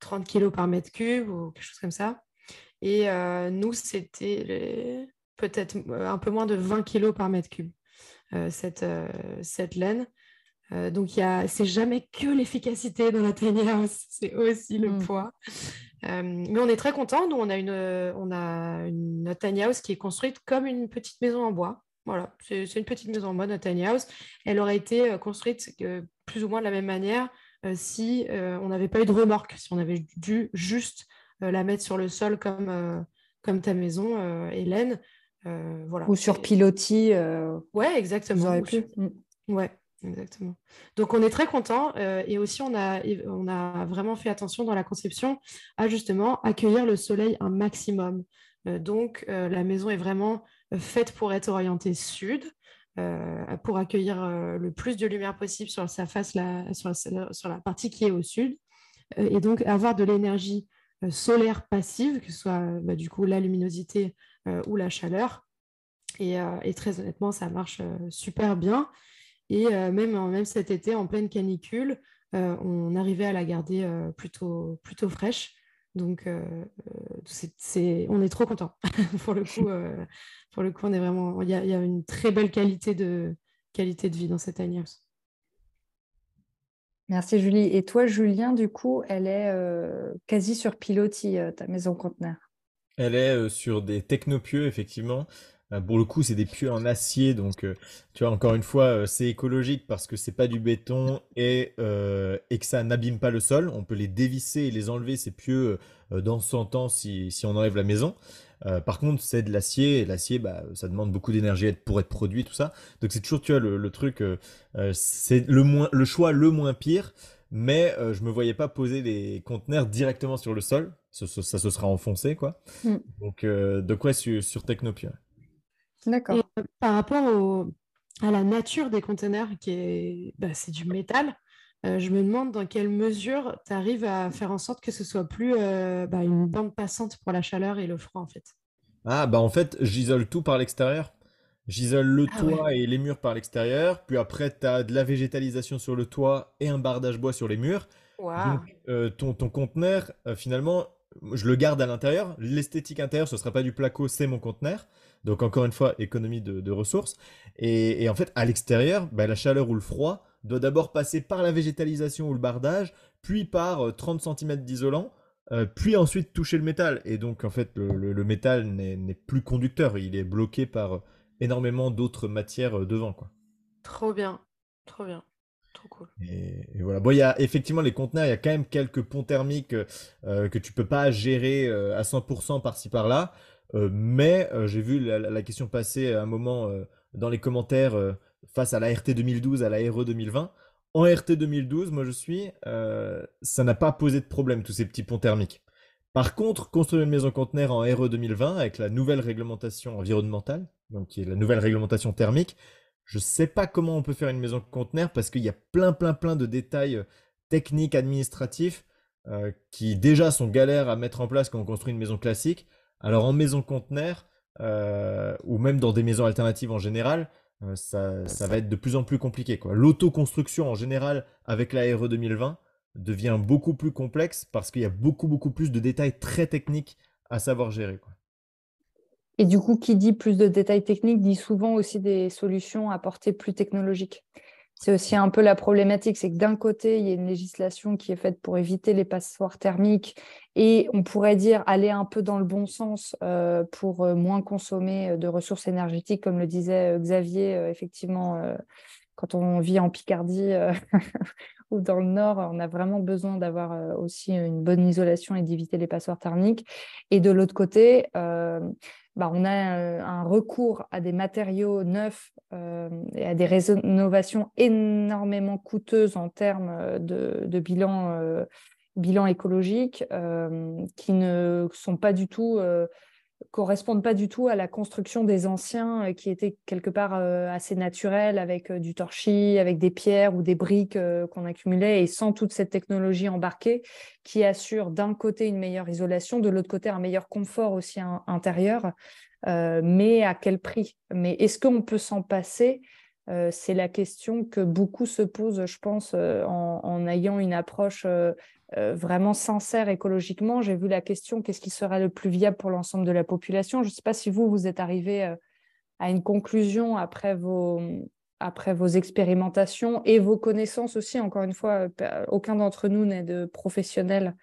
30 kg par mètre cube ou quelque chose comme ça. Et nous, c'était peut-être un peu moins de 20 kg par mètre cube, cette, cette laine. Euh, donc, c'est jamais que l'efficacité dans la tiny house, *laughs* c'est aussi le mm. poids. Euh, mais on est très content. Nous, on a une, on a une tiny house qui est construite comme une petite maison en bois. Voilà, c'est une petite maison en bois, notre tiny house. Elle aurait été euh, construite plus ou moins de la même manière si on n'avait pas eu de remorque, si on avait dû juste la mettre sur le sol comme, comme ta maison, Hélène. voilà. Ou sur pilotis. Ouais, exactement. Pu. Mm. Ouais. Exactement. Donc on est très content euh, et aussi on a, on a vraiment fait attention dans la conception à justement accueillir le soleil un maximum. Euh, donc euh, la maison est vraiment faite pour être orientée sud, pour accueillir le plus de lumière possible sur sa face, la, sur, sur, la partie qui est au sud, et donc avoir de l'énergie solaire passive, que ce soit bah, du coup la luminosité ou la chaleur. Et, et, très honnêtement, ça marche super bien. Et euh, même, même cet été, en pleine canicule, euh, on arrivait à la garder euh, plutôt, plutôt fraîche. Donc, c'est, on est trop content. *laughs* pour, le coup, pour le coup, on est vraiment. Il y, a, une très belle qualité de, qualité de vie dans cette tiny Merci Julie. Et toi, Julien, du coup, elle est quasi sur pilotis, ta maison conteneur. Elle est sur des technopieux, effectivement. Euh, pour le coup, c'est des pieux en acier, donc euh, tu vois, encore une fois, euh, c'est écologique parce que c'est pas du béton et, et que ça n'abîme pas le sol. On peut les dévisser et les enlever, ces pieux, dans 100 ans si, si on enlève la maison. par contre, c'est de l'acier, et l'acier, bah, ça demande beaucoup d'énergie pour être produit, tout ça. Donc c'est toujours, tu vois, le, truc, c'est le, moins, le choix le moins pire, mais je me voyais pas poser les conteneurs directement sur le sol, ça, se sera enfoncé, quoi. Mm. Donc, de quoi sur, sur Technopia? D'accord. par rapport au, à la nature des conteneurs, qui est, bah, c'est du métal, euh, je me demande dans quelle mesure tu arrives à faire en sorte que ce soit plus euh, bah, une bande passante pour la chaleur et le froid en fait. Ah bah en fait j'isole tout par l'extérieur. J'isole le ah toit et les murs par l'extérieur, puis après tu as de la végétalisation sur le toit et un bardage bois sur les murs. Donc euh, ton, ton conteneur finalement je le garde à l'intérieur. L'esthétique intérieure ce sera pas du placo, c'est mon conteneur. Donc encore une fois économie de, ressources. Et, en fait à l'extérieur, bah, la chaleur ou le froid doit d'abord passer par la végétalisation ou le bardage, puis par 30 euh, cm d'isolant, euh, puis ensuite toucher le métal. Et donc, en fait, le, métal n'est plus conducteur, il est bloqué par euh, énormément d'autres matières devant. Quoi. Trop bien, trop bien. Trop cool. Et, voilà. Bon, il y a effectivement les conteneurs, il y a quand même quelques ponts thermiques que tu peux pas gérer à 100% par-ci par-là. Mais j'ai vu la, question passer à un moment dans les commentaires face à la RT 2012, à la RE 2020. En RT 2012, moi je suis, euh, ça n'a pas posé de problème, tous ces petits ponts thermiques. Par contre, construire une maison conteneur en RE 2020 avec la nouvelle réglementation environnementale, donc qui est la nouvelle réglementation thermique, je ne sais pas comment on peut faire une maison conteneur parce qu'il y a plein, plein, plein de détails euh, techniques, administratifs euh, qui déjà sont galères à mettre en place quand on construit une maison classique. Alors en maison conteneur, ou même dans des maisons alternatives en général, euh, ça, va être de plus en plus compliqué. L'autoconstruction en général avec la RE 2020 devient beaucoup plus complexe parce qu'il y a beaucoup beaucoup plus de détails très techniques à savoir gérer. Et du coup, qui dit plus de détails techniques dit souvent aussi des solutions à portée plus technologique. C'est aussi un peu la problématique, c'est que d'un côté, il y a une législation qui est faite pour éviter les passoires thermiques et on pourrait dire aller un peu dans le bon sens euh, pour euh, moins consommer euh, de ressources énergétiques, comme le disait Xavier, effectivement, quand on vit en Picardie *laughs* ou dans le Nord, on a vraiment besoin d'avoir aussi une bonne isolation et d'éviter les passoires thermiques. Et de l'autre côté, bah, on a euh, un recours à des matériaux neufs euh, et à des rénovations énormément coûteuses en termes euh, de, bilan, bilan écologique qui ne sont pas du tout correspondent pas du tout à la construction des anciens qui était quelque part assez naturelle avec du torchis, avec des pierres ou des briques qu'on accumulait et sans toute cette technologie embarquée qui assure d'un côté une meilleure isolation, de l'autre côté un meilleur confort aussi intérieur, mais à quel prix? Mais est-ce qu'on peut s'en passer? C'est la question que beaucoup se posent, je pense, en, ayant une approche euh, vraiment sincère écologiquement. J'ai vu la question qu'est-ce qui serait le plus viable pour l'ensemble de la population? Je ne sais pas si vous, vous êtes arrivé euh, à une conclusion après vos, après vos expérimentations et vos connaissances aussi. Encore une fois, euh, aucun d'entre nous n'est de professionnel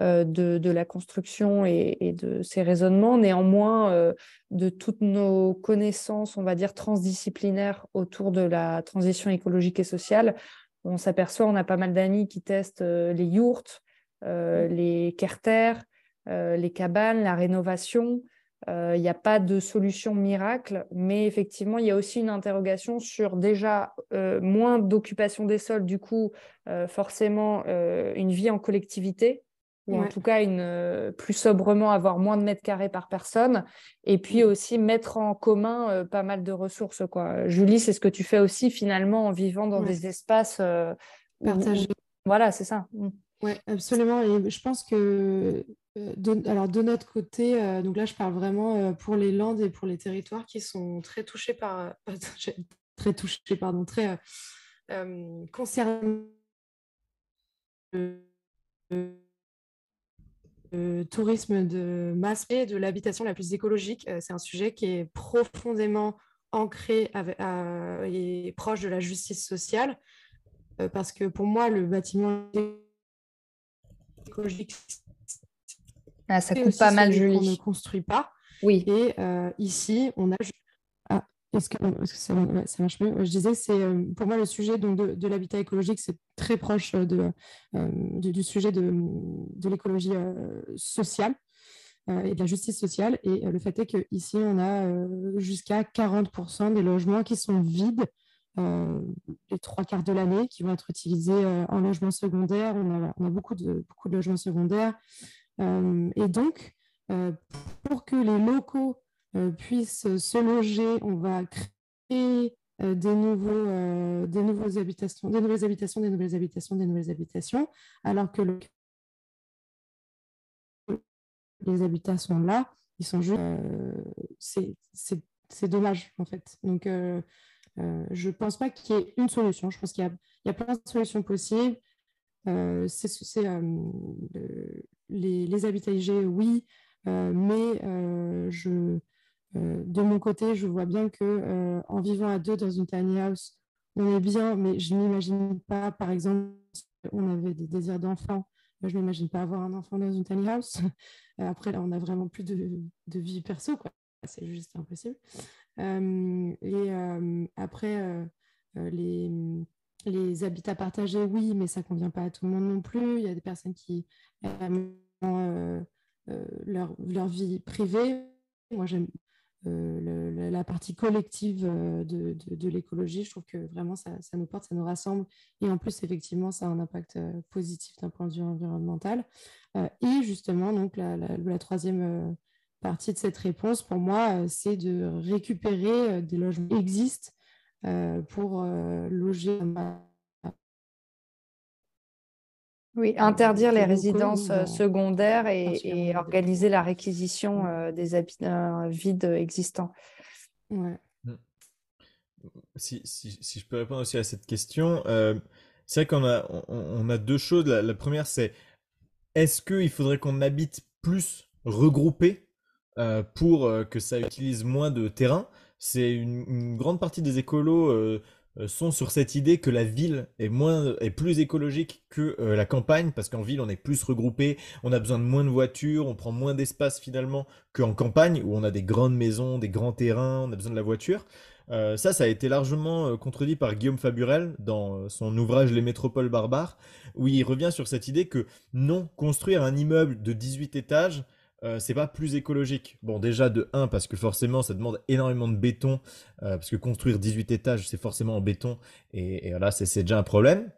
de, la construction et, de ces raisonnements. Néanmoins, de toutes nos connaissances, on va dire, transdisciplinaires autour de la transition écologique et sociale, on s'aperçoit, on a pas mal d'amis qui testent euh, les yurts, euh, mm. les euh, les cabanes, la rénovation. Il n'y a pas de solution miracle, mais effectivement, il y a aussi une interrogation sur déjà moins d'occupation des sols, du coup, forcément, une vie en collectivité ou en tout cas une, euh, plus sobrement avoir moins de mètres carrés par personne, et puis mmh. aussi mettre en commun euh, pas mal de ressources. Quoi. Julie, c'est ce que tu fais aussi finalement en vivant dans des espaces euh, partagés. Voilà, c'est ça. Mmh. Oui, absolument. Et je pense que de, alors de notre côté, donc là je parle vraiment pour les Landes et pour les territoires qui sont très touchés par, très touchés, pardon, très concernés le tourisme de masse et de l'habitation la plus écologique. Euh, c'est un sujet qui est profondément ancré et proche de la justice sociale, euh, parce que pour moi, le bâtiment écologique, ah, ça coûte pas mal, Julie. On ne construit pas. Oui. Et euh, ici, on a est-ce que, ça, marche mieux Je disais, c'est euh, pour moi le sujet donc, de, l'habitat écologique, c'est très proche de, euh, du, sujet de, l'écologie euh, sociale. et de la justice sociale. Et le fait est qu'ici, on a jusqu'à 40% des logements qui sont vides les trois quarts de l'année, qui vont être utilisés en logement secondaire. On a, on a, beaucoup, de, beaucoup de logements secondaires. et donc, pour que les locaux puissent se loger, on va créer des, nouveaux, des, nouveaux habitations, des nouvelles habitations, des nouvelles habitations, des nouvelles habitations, alors que le les habitations là, ils sont juste. c'est dommage, en fait. Donc, euh, euh, je ne pense pas qu'il y ait une solution. Je pense qu'il y, a plein de solutions possibles. Euh, c'est les, les, habitats IG, oui, mais je, de mon côté, je vois bien que en vivant à deux dans une tiny house, on est bien, mais je n'imagine pas, par exemple, on avait des désirs d'enfant je ne m'imagine pas avoir un enfant dans une tiny house. *laughs* Euh, après, là, on n'a vraiment plus de, vie perso, quoi. C'est juste impossible. Euh, et euh, après, les, habitats partagés, oui, mais ça ne convient pas à tout le monde non plus. Il y a des personnes qui aiment leur vie privée. Moi, j'aime euh, la partie collective euh, de, l'écologie. Je trouve que vraiment ça, nous porte, ça nous rassemble. Et en plus, effectivement, ça a un impact euh, positif d'un point de vue environnemental. et justement, donc la, la, troisième partie de cette réponse, pour moi, c'est de récupérer des logements qui existent pour loger oui, interdire les résidences euh, secondaires et, organiser la réquisition euh, des habitats vides existants. Hmm. Si, je peux répondre aussi à cette question, euh, c'est vrai qu'on a, on, a deux choses. La, première, c'est est-ce qu'il faudrait qu'on habite plus regroupé pour que ça utilise moins de terrain? C'est une, grande partie des écolos euh, sont sur cette idée que la ville est moins est plus écologique que euh, la campagne parce qu'en ville on est plus regroupé, on a besoin de moins de voitures, on prend moins d'espace finalement qu'en campagne où on a des grandes maisons, des grands terrains, on a besoin de la voiture. Euh, ça, ça a été largement contredit par Guillaume Faburel dans son ouvrage Les métropoles barbares, où il revient sur cette idée que non, construire un immeuble de 18 étages, euh, c'est pas plus écologique. Bon, déjà de 1, parce que forcément, ça demande énormément de béton, euh, parce que construire 18 étages, c'est forcément en béton, et, et là, c'est déjà un problème.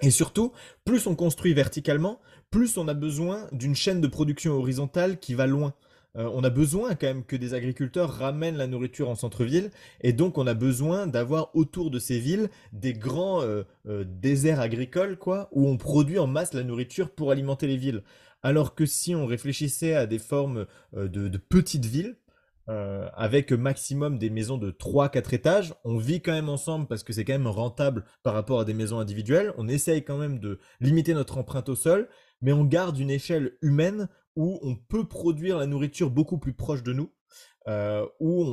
Et surtout, plus on construit verticalement, plus on a besoin d'une chaîne de production horizontale qui va loin. Euh, on a besoin quand même que des agriculteurs ramènent la nourriture en centre-ville, et donc on a besoin d'avoir autour de ces villes des grands déserts agricoles, quoi, où on produit en masse la nourriture pour alimenter les villes. Alors que si on réfléchissait à des formes euh, de, petites villes, euh, avec maximum des maisons de 3-4 étages, on vit quand même ensemble parce que c'est quand même rentable par rapport à des maisons individuelles, on essaye quand même de limiter notre empreinte au sol, mais on garde une échelle humaine où on peut produire la nourriture beaucoup plus proche de nous, euh, où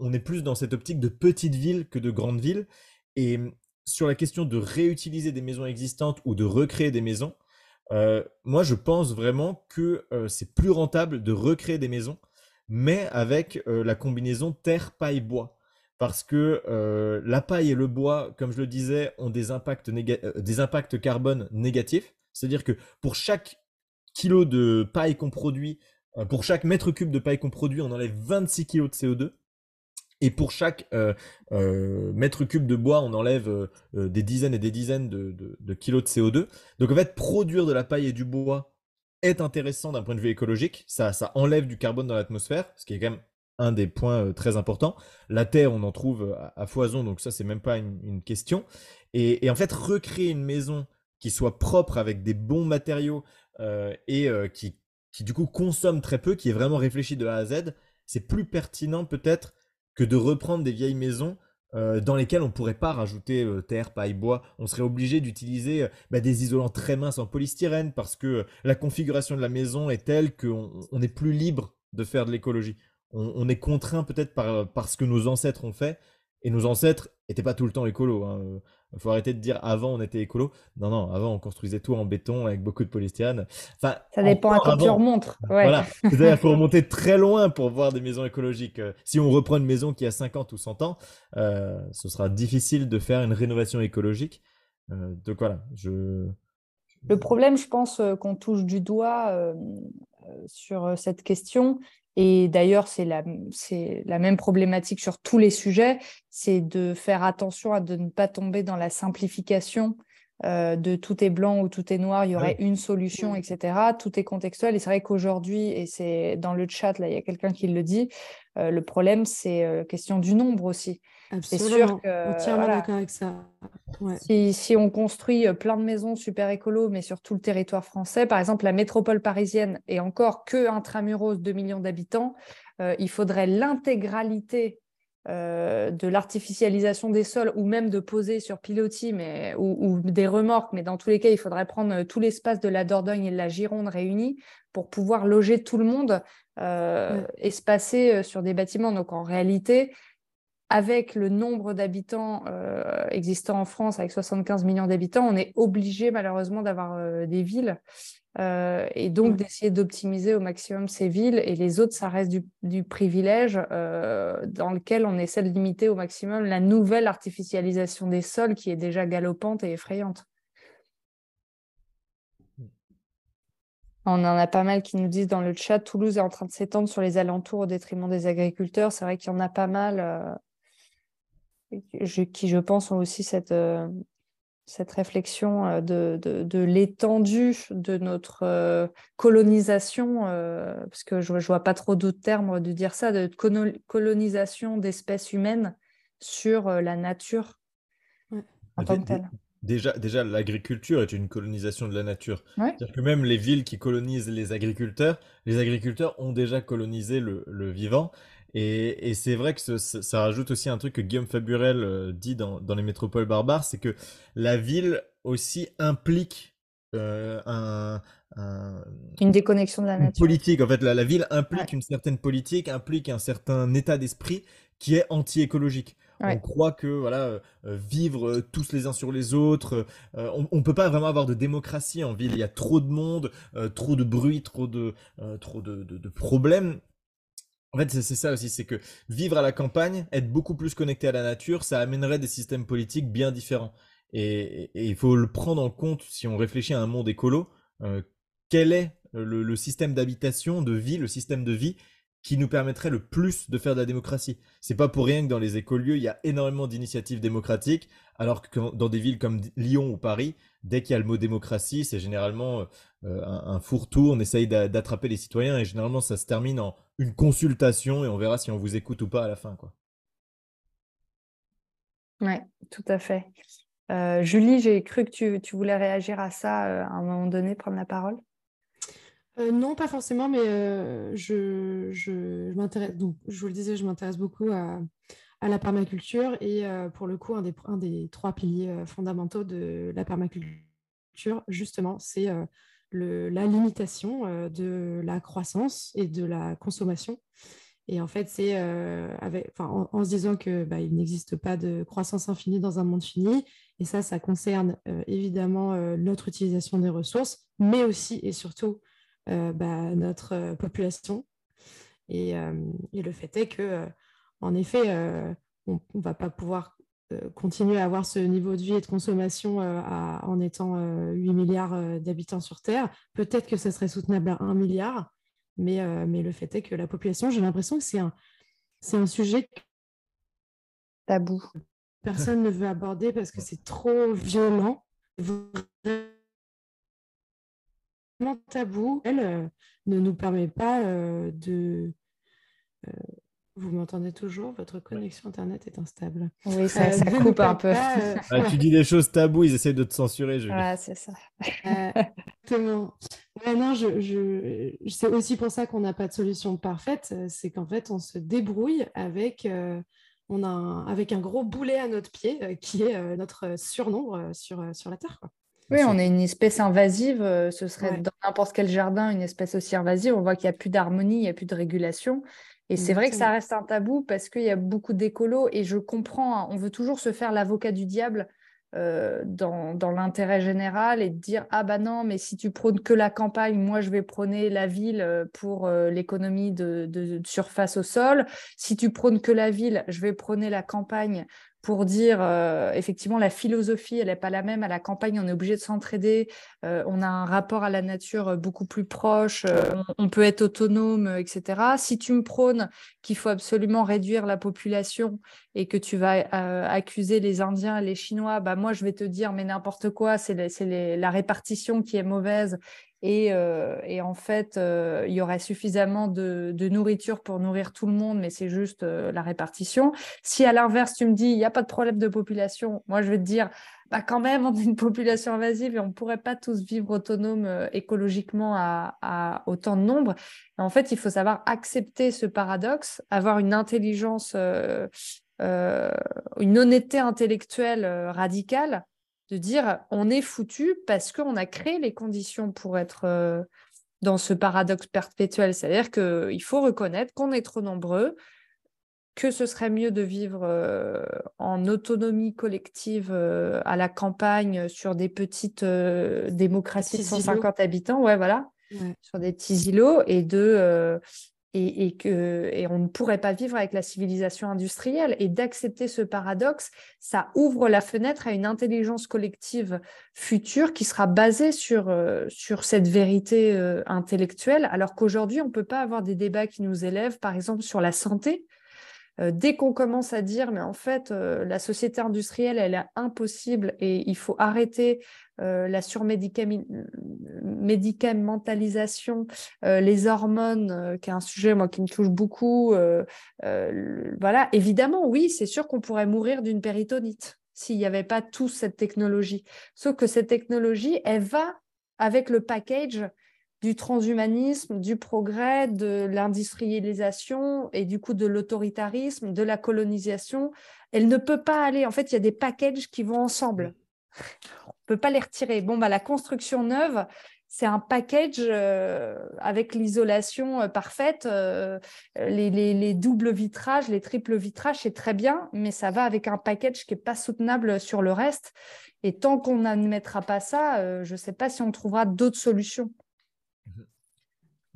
on, est plus dans cette optique de petite ville que de grande ville. Et sur la question de réutiliser des maisons existantes ou de recréer des maisons, euh, moi, je pense vraiment que euh, c'est plus rentable de recréer des maisons, mais avec euh, la combinaison terre, paille, bois. Parce que la paille et le bois, comme je le disais, ont des impacts, des impacts carbone négatifs. C'est-à-dire que pour chaque kilo de paille qu'on produit, pour chaque mètre cube de paille qu'on produit, on enlève 26 kg de CO2. Et pour chaque euh, euh, mètre cube de bois, on enlève euh, des dizaines et des dizaines de, kilos de CO2. Donc en fait, produire de la paille et du bois est intéressant d'un point de vue écologique. Ça, ça enlève du carbone dans l'atmosphère, ce qui est quand même un des points très importants. La terre, on en trouve à, foison, donc ça, c'est même pas une, question. Et, en fait, recréer une maison qui soit propre avec des bons matériaux et qui, qui du coup consomme très peu, qui est vraiment réfléchi de A à Z, c'est plus pertinent peut-être que de reprendre des vieilles maisons euh, dans lesquelles on ne pourrait pas rajouter euh, terre, paille, bois. On serait obligé d'utiliser euh, bah, des isolants très minces en polystyrène parce que la configuration de la maison est telle qu'on n'est plus libre de faire de l'écologie. On, est contraint peut-être par, par, ce que nos ancêtres ont fait. Et nos ancêtres n'étaient pas tout le temps écolos. Hein. Il faut arrêter de dire avant on était écolo. Non, non, avant on construisait tout en béton avec beaucoup de polystyrène. Enfin, ça dépend à quoi tu remontes. Voilà. il *laughs* faut remonter très loin pour voir des maisons écologiques. Euh, si on reprend une maison qui a 50 ou 100 ans, euh, ce sera difficile de faire une rénovation écologique. Euh, donc voilà, je. Le problème, je pense, qu'on touche du doigt sur cette question. Et d'ailleurs, c'est la, la, même problématique sur tous les sujets, c'est de faire attention à de ne pas tomber dans la simplification euh, de tout est blanc ou tout est noir, il y aurait une solution, etc. Tout est contextuel. Et c'est vrai qu'aujourd'hui, et c'est dans le chat, là, il y a quelqu'un qui le dit, euh, le problème, c'est euh, question du nombre aussi. C'est sûr que. Entièrement d'accord avec ça. Si, si, on construit plein de maisons super écolo, mais sur tout le territoire français, par exemple, la métropole parisienne est encore que intramuros 2 millions d'habitants, il faudrait l'intégralité euh, de l'artificialisation des sols ou même de poser sur pilotis mais, ou, des remorques, mais dans tous les cas, il faudrait prendre euh, tout l'espace de la Dordogne et de la Gironde réunis pour pouvoir loger tout le monde euh, espacé sur des bâtiments. Donc en réalité, avec le nombre d'habitants existants en France, avec 75 millions d'habitants, on est obligé malheureusement d'avoir des villes euh, et donc d'essayer d'optimiser au maximum ces villes et les autres, ça reste du, privilège euh, dans lequel on essaie de limiter au maximum la nouvelle artificialisation des sols qui est déjà galopante et effrayante. On en a pas mal qui nous disent dans le chat, Toulouse est en train de s'étendre sur les alentours au détriment des agriculteurs. C'est vrai qu'il y en a pas mal euh, qui, je pense, ont aussi cette, cette réflexion euh, de, de, l'étendue de notre euh, colonisation, euh, parce que je ne vois pas trop d'autres termes de dire ça, de colonisation d'espèces humaines sur la nature en tant que telle. Déjà, déjà l'agriculture est une colonisation de la nature. C'est-à-dire que même les villes qui colonisent les agriculteurs, les agriculteurs ont déjà colonisé le, le vivant. Et, c'est vrai que ça, rajoute aussi un truc que Guillaume Faburel euh, dit dans, les métropoles barbares, c'est que la ville aussi implique euh, un, une déconnexion de la nature. politique. En fait, la, ville implique une certaine politique, implique un certain état d'esprit qui est anti-écologique. On croit que voilà, euh, vivre tous les uns sur les autres, on, ne peut pas vraiment avoir de démocratie en ville. Il y a trop de monde, trop de bruit, trop de, trop de problèmes. En fait, c'est ça aussi, c'est que vivre à la campagne, être beaucoup plus connecté à la nature, ça amènerait des systèmes politiques bien différents. Et, il faut le prendre en compte si on réfléchit à un monde écolo. Euh, quel est le, système d'habitation, de vie, le système de vie qui nous permettrait le plus de faire de la démocratie? C'est pas pour rien que dans les écolieux, il y a énormément d'initiatives démocratiques, alors que dans des villes comme Lyon ou Paris, dès qu'il y a le mot démocratie, c'est généralement euh, un, un fourre-tout, on essaye d'attraper les citoyens et généralement ça se termine en une consultation et on verra si on vous écoute ou pas à la fin. Quoi. Oui, tout à fait. Euh, Julie, j'ai cru que tu, voulais réagir à ça euh, à un moment donné, prendre la parole. non, pas forcément, mais je, je, m'intéresse, donc je vous le disais, je m'intéresse beaucoup à, à la permaculture et pour le coup, un des, un des trois piliers fondamentaux de la permaculture, justement, c'est la limitation euh, de la croissance et de la consommation. Et en fait, c'est euh, en, se disant qu'il bah, n'existe pas de croissance infinie dans un monde fini. Et ça, ça concerne euh, évidemment notre utilisation des ressources, mais aussi et surtout bah, notre population. Et, le fait est que, en effet, on ne va pas pouvoir continuer à avoir ce niveau de vie et de consommation euh, en étant 8 euh, milliards d'habitants sur Terre. Peut-être que ce serait soutenable à 1 milliard, mais, mais le fait est que la population, j'ai l'impression que c'est un, c'est un sujet tabou. Personne ne veut aborder parce que c'est trop violent, vraiment tabou. Elle ne nous permet pas de vous m'entendez toujours? Votre connexion Internet est instable. Oui, ça, euh, coupe un peu. *laughs* Euh, ah, tu dis des choses taboues, ils essaient de te censurer. Je... Ah, c'est ça. Euh, exactement. non, je, c'est aussi pour ça qu'on n'a pas de solution parfaite. C'est qu'en fait, on se débrouille avec, on a un, avec un gros boulet à notre pied qui est notre surnombre sur, sur la Terre. Oui, on est une espèce invasive. Ce serait dans n'importe quel jardin une espèce aussi invasive. On voit qu'il n'y a plus d'harmonie, il n'y a plus de régulation. Et c'est vrai que ça reste un tabou parce qu'il y a beaucoup d'écolos et je comprends, hein, on veut toujours se faire l'avocat du diable euh, dans, l'intérêt général et dire ah bah non mais si tu prônes que la campagne moi je vais prôner la ville euh, pour euh, l'économie de, surface au sol. Si tu prônes que la ville je vais prôner la campagne pour dire euh, effectivement la philosophie, elle n'est pas la même. À la campagne, on est obligé de s'entraider. Euh, on a un rapport à la nature beaucoup plus proche. on, peut être autonome, etc. Si tu me prônes qu'il faut absolument réduire la population et que tu vas accuser les Indiens les Chinois, bah moi je vais te dire mais n'importe quoi, c'est la répartition qui est mauvaise euh, et, en fait, euh, il y aurait suffisamment de, nourriture pour nourrir tout le monde, mais c'est juste euh, la répartition. Si à l'inverse, tu me dis, il n'y a pas de problème de population, moi, je vais te dire, bah, quand même, on est une *laughs* population invasive et on ne pourrait pas tous vivre autonomes écologiquement à, autant de nombre. en fait, il faut savoir accepter ce paradoxe, avoir une intelligence, une honnêteté intellectuelle radicale de dire on est foutu parce qu'on a créé les conditions pour être euh, dans ce paradoxe perpétuel. C'est-à-dire qu'il faut reconnaître qu'on est trop nombreux, que ce serait mieux de vivre euh, en autonomie collective euh, à la campagne sur des petites démocraties de 150 habitants, ouais, voilà, sur des petits îlots, et de et, on ne pourrait pas vivre avec la civilisation industrielle. Et d'accepter ce paradoxe, ça ouvre la fenêtre à une intelligence collective future qui sera basée sur, euh, cette vérité euh, intellectuelle, alors qu'aujourd'hui, on ne peut pas avoir des débats qui nous élèvent, par exemple, sur la santé. Euh, dès qu'on commence à dire, mais en fait, la société industrielle, elle est impossible et il faut arrêter euh, la surmédicamentalisation, euh, les hormones, euh, qui est un sujet moi qui me touche beaucoup. voilà, évidemment, oui, c'est sûr qu'on pourrait mourir d'une péritonite s'il n'y avait pas toute cette technologie. Sauf que cette technologie, elle va avec le package du transhumanisme, du progrès, de l'industrialisation et du coup de l'autoritarisme, de la colonisation. Elle ne peut pas aller. En fait, il y a des packages qui vont ensemble peut pas les retirer. Bon, bah, la construction neuve, c'est un package euh, avec l'isolation euh, parfaite, euh, les, doubles vitrages, les triples vitrages, c'est très bien, mais ça va avec un package qui n'est pas soutenable sur le reste. Et tant qu'on n'admettra pas ça, je ne sais pas si on trouvera d'autres solutions.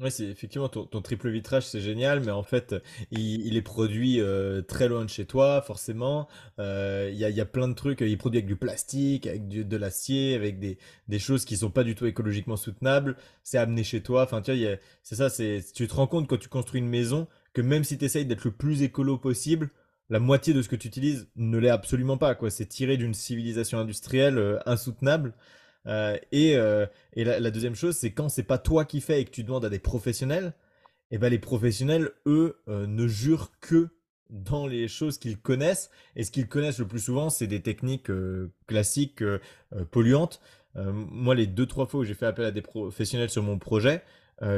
Oui, c'est effectivement ton, triple vitrage, c'est génial, mais en fait, il, est produit euh, très loin de chez toi, forcément. Euh, il y, a, plein de trucs. Il est produit avec du plastique, avec de l'acier, avec des, choses qui sont pas du tout écologiquement soutenables. C'est amené chez toi. Enfin, tu vois, c'est ça. Tu te rends compte quand tu construis une maison que même si tu essayes d'être le plus écolo possible, la moitié de ce que tu utilises ne l'est absolument pas. C'est tiré d'une civilisation industrielle euh, insoutenable. Euh, et, euh, et la, deuxième chose, c'est quand c'est pas toi qui fais et que tu demandes à des professionnels, et eh ben les professionnels, eux, euh, ne jurent que dans les choses qu'ils connaissent. Et ce qu'ils connaissent le plus souvent, c'est des techniques classiques polluantes. moi, les deux, trois fois où j'ai fait appel à des professionnels sur mon projet,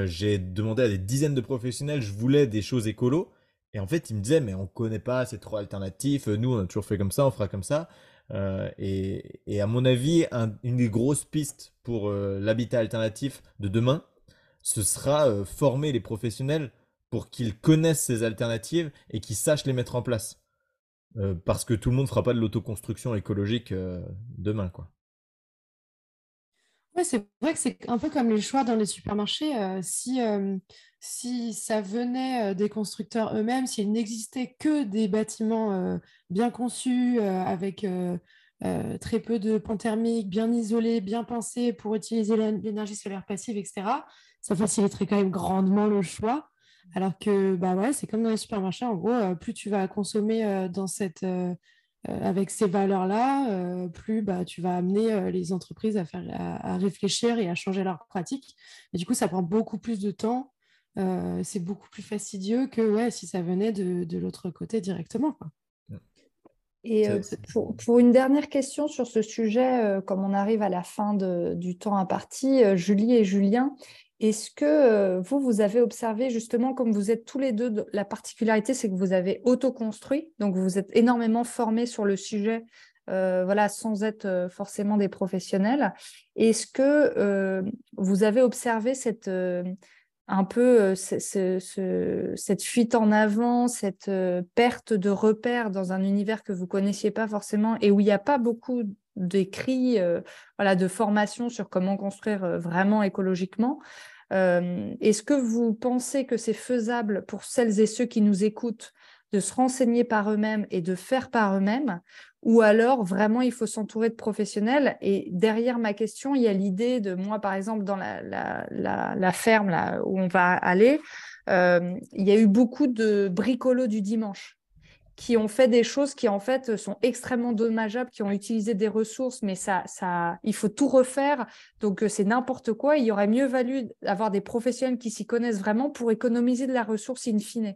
j'ai demandé à des dizaines de professionnels, je voulais des choses écolo. Et en fait, ils me disaient, mais on connaît pas, c'est trop alternatif, nous, on a toujours fait comme ça, on fera comme ça. Euh, et, à mon avis, une des grosses pistes pour euh, l'habitat alternatif de demain, ce sera euh, former les professionnels pour qu'ils connaissent ces alternatives et qu'ils sachent les mettre en place. parce que tout le monde ne fera pas de l'autoconstruction écologique demain, quoi. Ouais, c'est vrai que c'est un peu comme les choix dans les supermarchés. si, si ça venait des constructeurs eux-mêmes, s'il n'existait que des bâtiments bien conçus, avec très peu de ponts thermiques, bien isolés, bien pensés pour utiliser l'énergie solaire passive, etc., ça faciliterait quand même grandement le choix. Alors que bah ouais, c'est comme dans les supermarchés, en gros, plus tu vas consommer dans cette, avec ces valeurs-là, plus bah, tu vas amener les entreprises à, faire, à, réfléchir et à changer leurs pratiques. Et du coup, ça prend beaucoup plus de temps euh, c'est beaucoup plus fastidieux que ouais, si ça venait de, de l'autre côté directement. Et euh, pour, une dernière question sur ce sujet, euh, comme on arrive à la fin de, du temps imparti, Julie et Julien, est-ce que vous, vous avez observé justement, comme vous êtes tous les deux, la particularité, c'est que vous avez auto-construit, donc vous êtes énormément formés sur le sujet, voilà, sans être forcément des professionnels. Est-ce que vous avez observé cette un peu cette fuite en avant, cette perte de repères dans un univers que vous connaissiez pas forcément et où il n'y a pas beaucoup d'écrits, voilà, de formation sur comment construire vraiment écologiquement. Est-ce que vous pensez que c'est faisable pour celles et ceux qui nous écoutent de se renseigner par eux-mêmes et de faire par eux-mêmes, ou alors vraiment il faut s'entourer de professionnels? Et derrière ma question, il y a l'idée de moi, par exemple, dans la, la, ferme là, où on va aller, euh, il y a eu beaucoup de bricolos du dimanche qui ont fait des choses qui en fait sont extrêmement dommageables, qui ont utilisé des ressources, mais ça, ça, il faut tout refaire. Donc euh, c'est n'importe quoi. Il y aurait mieux valu avoir des professionnels qui s'y connaissent vraiment pour économiser de la ressource in fine.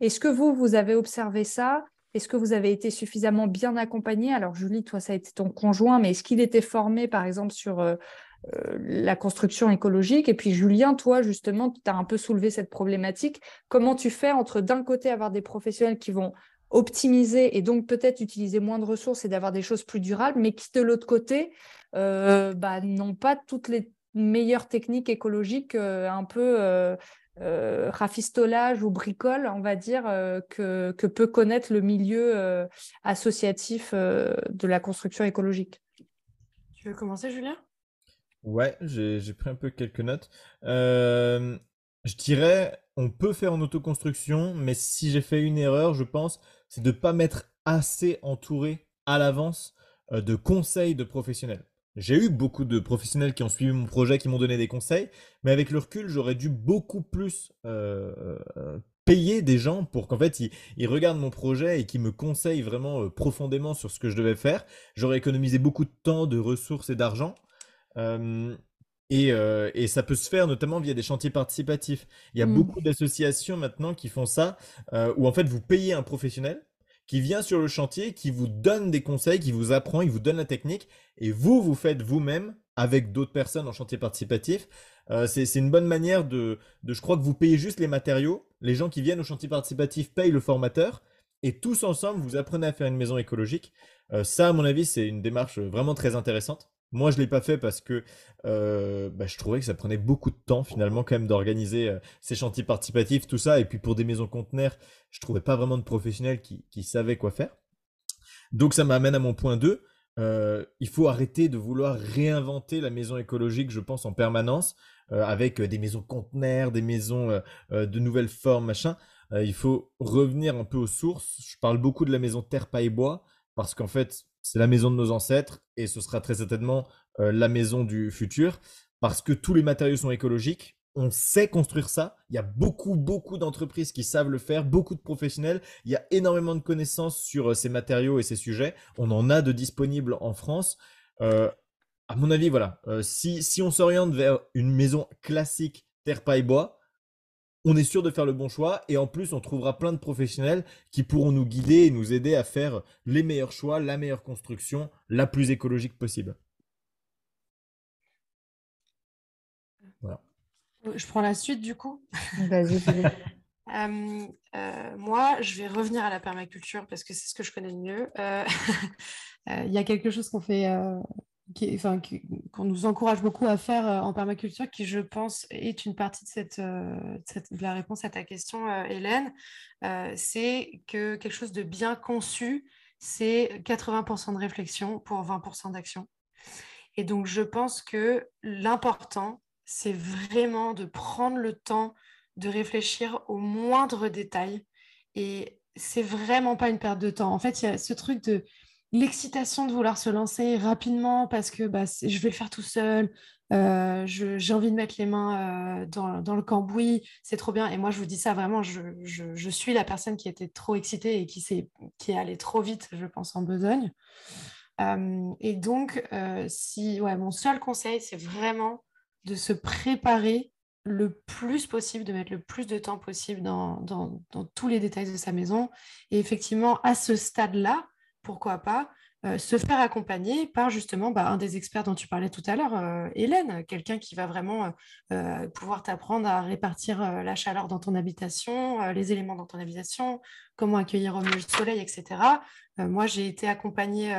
Est-ce que vous, vous avez observé ça? Est-ce que vous avez été suffisamment bien accompagné? Alors Julie, toi, ça a été ton conjoint, mais est-ce qu'il était formé, par exemple, sur euh, euh, la construction écologique? Et puis Julien, toi, justement, tu as un peu soulevé cette problématique. Comment tu fais entre d'un côté avoir des professionnels qui vont optimiser et donc peut-être utiliser moins de ressources et d'avoir des choses plus durables, mais qui de l'autre côté euh, bah, n'ont pas toutes les meilleures techniques écologiques, euh, un peu euh, rafistolage ou bricole, on va dire, que, que, peut connaître le milieu associatif de la construction écologique. Tu veux commencer, Julien? Ouais, j'ai pris un peu quelques notes. je dirais, on peut faire en autoconstruction, mais si j'ai fait une erreur, je pense, c'est de ne pas m'être assez entouré à l'avance euh, de conseils de professionnels. J'ai eu beaucoup de professionnels qui ont suivi mon projet, qui m'ont donné des conseils, mais avec le recul, j'aurais dû beaucoup plus euh, euh, payer des gens pour qu'en fait ils, regardent mon projet et qu'ils me conseillent vraiment profondément sur ce que je devais faire. J'aurais économisé beaucoup de temps, de ressources et d'argent. Et, ça peut se faire notamment via des chantiers participatifs. Il y a mmh. beaucoup d'associations maintenant qui font ça, où en fait vous payez un professionnel qui vient sur le chantier, qui vous donne des conseils, qui vous apprend, il vous donne la technique, et vous, vous faites vous-même avec d'autres personnes en chantier participatif. c'est une bonne manière de, de, je crois que vous payez juste les matériaux, les gens qui viennent au chantier participatif payent le formateur, et tous ensemble, vous apprenez à faire une maison écologique. ça, à mon avis, c'est une démarche vraiment très intéressante. Moi, je ne l'ai pas fait parce que euh, bah, je trouvais que ça prenait beaucoup de temps finalement quand même d'organiser euh, ces chantiers participatifs, tout ça. Et puis pour des maisons conteneurs, je ne trouvais pas vraiment de professionnels qui, savaient quoi faire. Donc ça m'amène à mon point 2. Euh, il faut arrêter de vouloir réinventer la maison écologique, je pense, en permanence, avec des maisons conteneurs, des maisons de nouvelles formes, machin. il faut revenir un peu aux sources. Je parle beaucoup de la maison terre, paille, bois, parce qu'en fait, c'est la maison de nos ancêtres et ce sera très certainement euh, la maison du futur parce que tous les matériaux sont écologiques. On sait construire ça. Il y a beaucoup, beaucoup d'entreprises qui savent le faire, beaucoup de professionnels. Il y a énormément de connaissances sur euh, ces matériaux et ces sujets. On en a de disponibles en France. Euh, à mon avis, voilà. si, si on s'oriente vers une maison classique terre, paille, bois, on est sûr de faire le bon choix et en plus on trouvera plein de professionnels qui pourront nous guider et nous aider à faire les meilleurs choix, la meilleure construction, la plus écologique possible. Voilà. Je prends la suite du coup. Vas-y. *laughs* Euh, euh, moi, je vais revenir à la permaculture parce que c'est ce que je connais le mieux. Euh, *laughs* il y a quelque chose qu'on fait enfin, qu'on nous encourage beaucoup à faire euh, en permaculture, qui, je pense, est une partie de, cette, euh, de la réponse à ta question, euh, Hélène, c'est que quelque chose de bien conçu, c'est 80% de réflexion pour 20% d'action. Et donc, je pense que l'important, c'est vraiment de prendre le temps de réfléchir aux moindres détails. Et c'est vraiment pas une perte de temps. En fait, il y a ce truc de l'excitation de vouloir se lancer rapidement parce que bah, je vais le faire tout seul, euh, j'ai envie de mettre les mains euh, dans, le cambouis, c'est trop bien. Et moi, je vous dis ça vraiment, je, suis la personne qui était trop excitée et qui, est, qui est allée trop vite, je pense, en besogne. Euh, et donc, si, ouais, mon seul conseil, c'est vraiment de se préparer le plus possible, de mettre le plus de temps possible dans, dans tous les détails de sa maison. Et effectivement, à ce stade-là, pourquoi pas, euh, se faire accompagner par justement bah, un des experts dont tu parlais tout à l'heure, euh, Hélène, quelqu'un qui va vraiment euh, pouvoir t'apprendre à répartir la chaleur dans ton habitation, les éléments dans ton habitation, comment accueillir au mieux le soleil, etc. moi, j'ai été accompagnée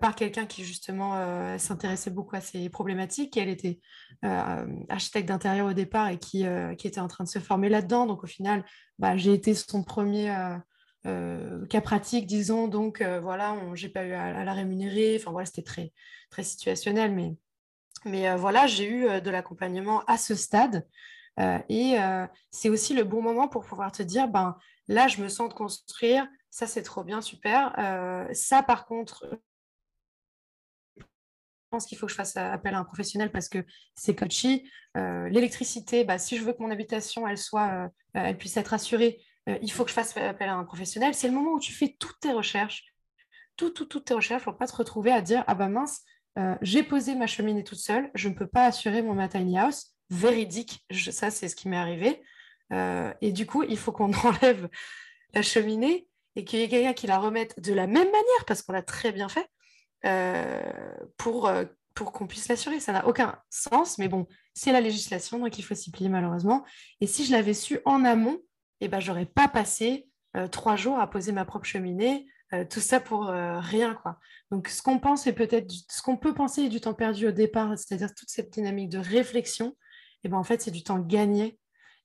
par quelqu'un qui justement s'intéressait beaucoup à ces problématiques. elle était architecte d'intérieur au départ et qui, était en train de se former là-dedans. Donc au final, bah, j'ai été son premier euh, cas pratique, disons. Donc, euh, voilà, j'ai pas eu à, la rémunérer. Enfin, voilà, c'était très, très situationnel. Mais, mais euh, voilà, j'ai eu de l'accompagnement à ce stade. et c'est aussi le bon moment pour pouvoir te dire, ben là, je me sens de construire, ça c'est trop bien, super. ça, par contre, pense qu'il faut que je fasse appel à un professionnel parce que c'est coachy. Euh, l'électricité, bah, si je veux que mon habitation elle soit, euh, elle puisse être assurée, euh, il faut que je fasse appel à un professionnel. C'est le moment où tu fais toutes tes recherches, tout, tout, toutes tes recherches pour pas te retrouver à dire ah bah mince, j'ai posé ma cheminée toute seule, je ne peux pas assurer mon tiny house. Véridique, ça c'est ce qui m'est arrivé. et du coup, il faut qu'on *laughs* enlève la cheminée et qu'il y ait quelqu'un qui la remette de la même manière parce qu'on l'a très bien fait. Euh, pour, euh, pour qu'on puisse l'assurer. Ça n'a aucun sens, mais bon, c'est la législation, donc il faut s'y plier malheureusement. Et si je l'avais su en amont, eh ben, j'aurais pas passé euh, trois jours à poser ma propre cheminée, tout ça pour rien. quoi. Donc ce qu'on pense et peut-être ce qu'on peut penser est du temps perdu au départ, c'est-à-dire toute cette dynamique de réflexion, eh ben, en fait c'est du temps gagné.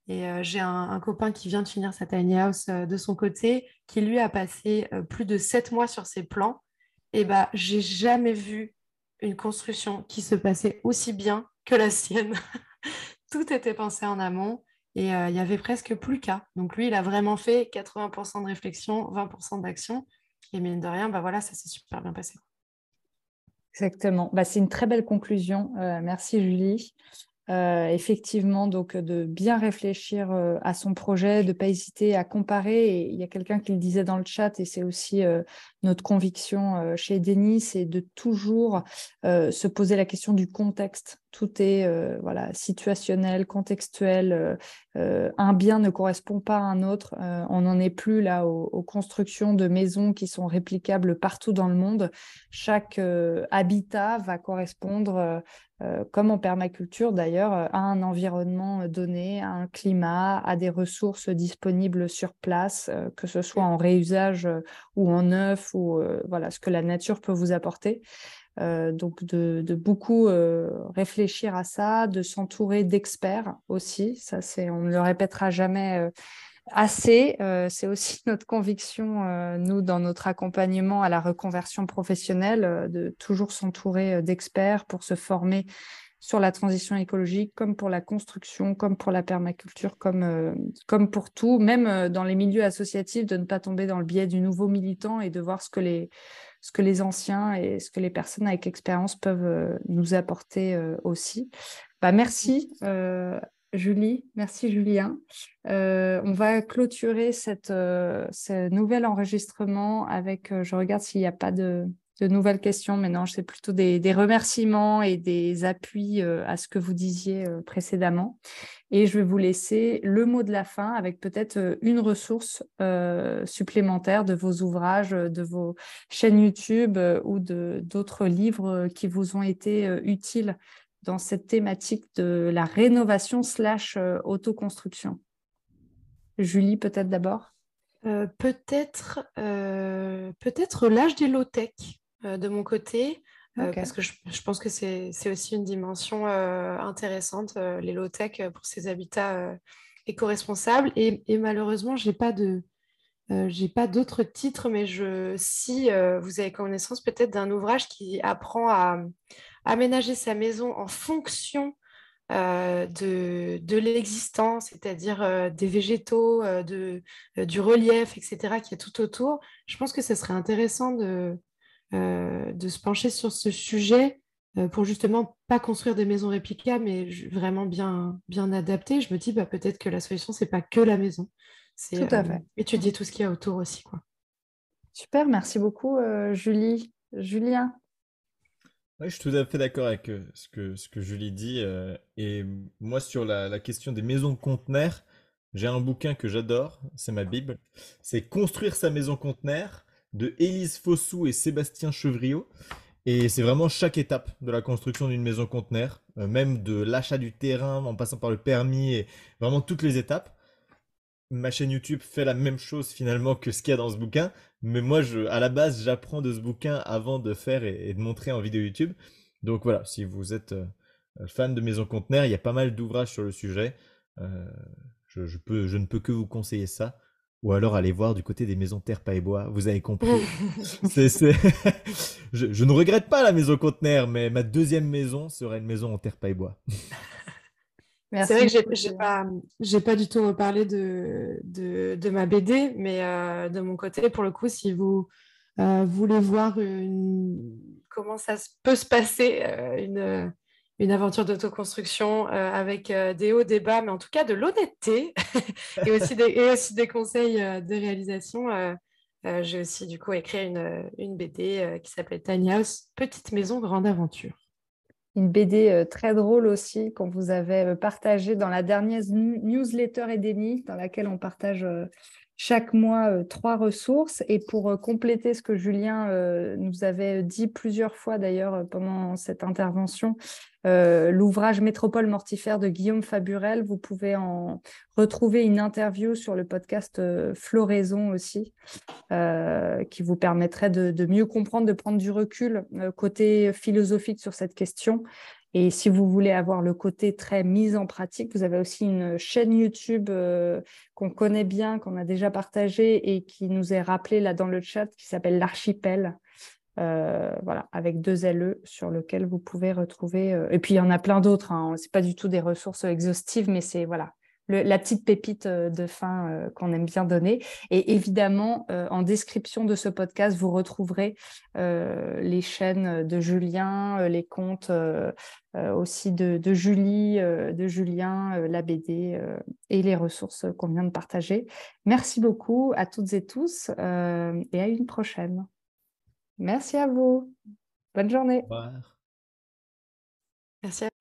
Et j'ai un, un, copain qui vient de finir sa tiny house de son côté, qui lui a passé plus de sept mois sur ses plans et eh ben, j'ai jamais vu une construction qui se passait aussi bien que la sienne. *laughs* Tout était pensé en amont et euh, il y avait presque plus qu'à. Donc lui, il a vraiment fait 80% de réflexion, 20% d'action. Et mine de rien, bah voilà, ça s'est super bien passé. Exactement. Bah, c'est une très belle conclusion. Euh, merci Julie. Euh, effectivement, donc de bien réfléchir à son projet, de ne pas hésiter à comparer. Il y a quelqu'un qui le disait dans le chat, et c'est aussi notre conviction euh, chez Denis, c'est de toujours euh, se poser la question du contexte. Tout est euh, voilà situationnel, contextuel. un bien ne correspond pas à un autre. on n'en est plus là aux, constructions de maisons qui sont réplicables partout dans le monde. Chaque habitat va correspondre comme en permaculture d'ailleurs, à un environnement donné, à un climat, à des ressources disponibles sur place, que ce soit en réusage ou en neuf ou euh, voilà, ce que la nature peut vous apporter. Euh, donc de, beaucoup euh, réfléchir à ça, de s'entourer d'experts aussi. Ça, c'est, on ne le répétera jamais assez. c'est aussi *laughs* notre conviction, nous, dans notre accompagnement à la reconversion professionnelle, de toujours s'entourer d'experts pour se former sur la transition écologique, comme pour la construction, comme pour la permaculture, comme, euh, comme pour tout, même euh, dans les milieux associatifs, de ne pas tomber dans le biais du nouveau militant et de voir ce que les, ce que les anciens et ce que les personnes avec expérience peuvent euh, nous apporter aussi. Bah, merci. Julie, merci Julien. on va clôturer cette, ce nouvel enregistrement avec, je regarde s'il n'y a pas de, nouvelles questions, mais non, c'est plutôt des, remerciements et des appuis euh, à ce que vous disiez euh, précédemment. Et je vais vous laisser le mot de la fin avec peut-être euh, une ressource supplémentaire de vos ouvrages, de vos chaînes YouTube ou d'autres livres qui vous ont été utiles dans cette thématique de la rénovation slash autoconstruction. Julie, peut-être d'abord? peut-être peut-être l'âge des low-tech. Euh, de mon côté. Euh, parce que je, pense que c'est aussi une dimension euh, intéressante, les low-tech pour ces habitats éco-responsables. Et, malheureusement, je n'ai pas de, j'ai pas d'autres titres, mais je, si vous avez connaissance peut-être d'un ouvrage qui apprend à aménager sa maison en fonction de, de l'existant, c'est-à-dire des végétaux, de, du relief, etc., qui est tout autour, je pense que ce serait intéressant de, euh, de se pencher sur ce sujet euh, pour justement pas construire des maisons réplicables, mais vraiment bien, bien adaptées. Je me dis bah, peut-être que la solution, c'est pas que la maison. C'est euh, étudier tout ce qu'il y a autour aussi. Quoi. Super, merci beaucoup Julie. Julien je suis tout à fait d'accord avec ce, que, ce que Julie dit. et moi, sur la, la, question des maisons conteneurs, j'ai un bouquin que j'adore, c'est ma Bible. C'est Construire sa maison conteneur de Élise Fossou et Sébastien Chevriot. Et c'est vraiment chaque étape de la construction d'une maison conteneur, euh, même de l'achat du terrain en passant par le permis et vraiment toutes les étapes. Ma chaîne YouTube fait la même chose finalement que ce qu'il y a dans ce bouquin, mais moi je, à la base j'apprends de ce bouquin avant de faire et, de montrer en vidéo YouTube. Donc voilà, si vous êtes euh, fan de maison conteneur, il y a pas mal d'ouvrages sur le sujet. Euh, je, peux, je ne peux que vous conseiller ça ou alors aller voir du côté des maisons terre, paille et bois. Vous avez compris. *laughs* *laughs* je, ne regrette pas la maison conteneur, mais ma deuxième maison serait une maison en terre, paille et bois. *laughs* C'est vrai que j'ai pas, pas du tout reparlé de, de, de ma BD, mais de mon côté, pour le coup, si vous voulez voir comment ça peut se passer, une une aventure d'autoconstruction euh, avec euh, des hauts, des bas, mais en tout cas de l'honnêteté *laughs* et, aussi des, et aussi des conseils euh, de réalisation. J'ai aussi du coup écrit une, une BD qui s'appelle Tiny House, Petite Maison, Grande Aventure. Une BD très drôle aussi qu'on vous avait partagée dans la dernière newsletter Edeni, dans laquelle on partage chaque mois trois ressources. Et pour compléter ce que Julien nous avait dit plusieurs fois d'ailleurs pendant cette intervention, euh, l'ouvrage Métropole mortifère de Guillaume Faburel. Vous pouvez en retrouver une interview sur le podcast euh, Floraison aussi, euh, qui vous permettrait de, mieux comprendre, de prendre du recul côté philosophique sur cette question. Et si vous voulez avoir le côté très mise en pratique, vous avez aussi une chaîne YouTube qu'on connaît bien, qu'on a déjà partagée et qui nous est rappelée là dans le chat, qui s'appelle l'Archipel, euh, voilà, avec deux LE sur lequel vous pouvez retrouver. Euh, et puis il y en a plein d'autres. Hein. C'est pas du tout des ressources exhaustives, mais c'est voilà la petite pépite euh, de fin qu'on aime bien donner. Et évidemment, en description de ce podcast, vous retrouverez les chaînes de Julien, les comptes aussi de, Julie, de Julien, la BD et les ressources qu'on vient de partager. Merci beaucoup à toutes et tous et à une prochaine. Merci à vous. Bonne journée. Au revoir. Merci à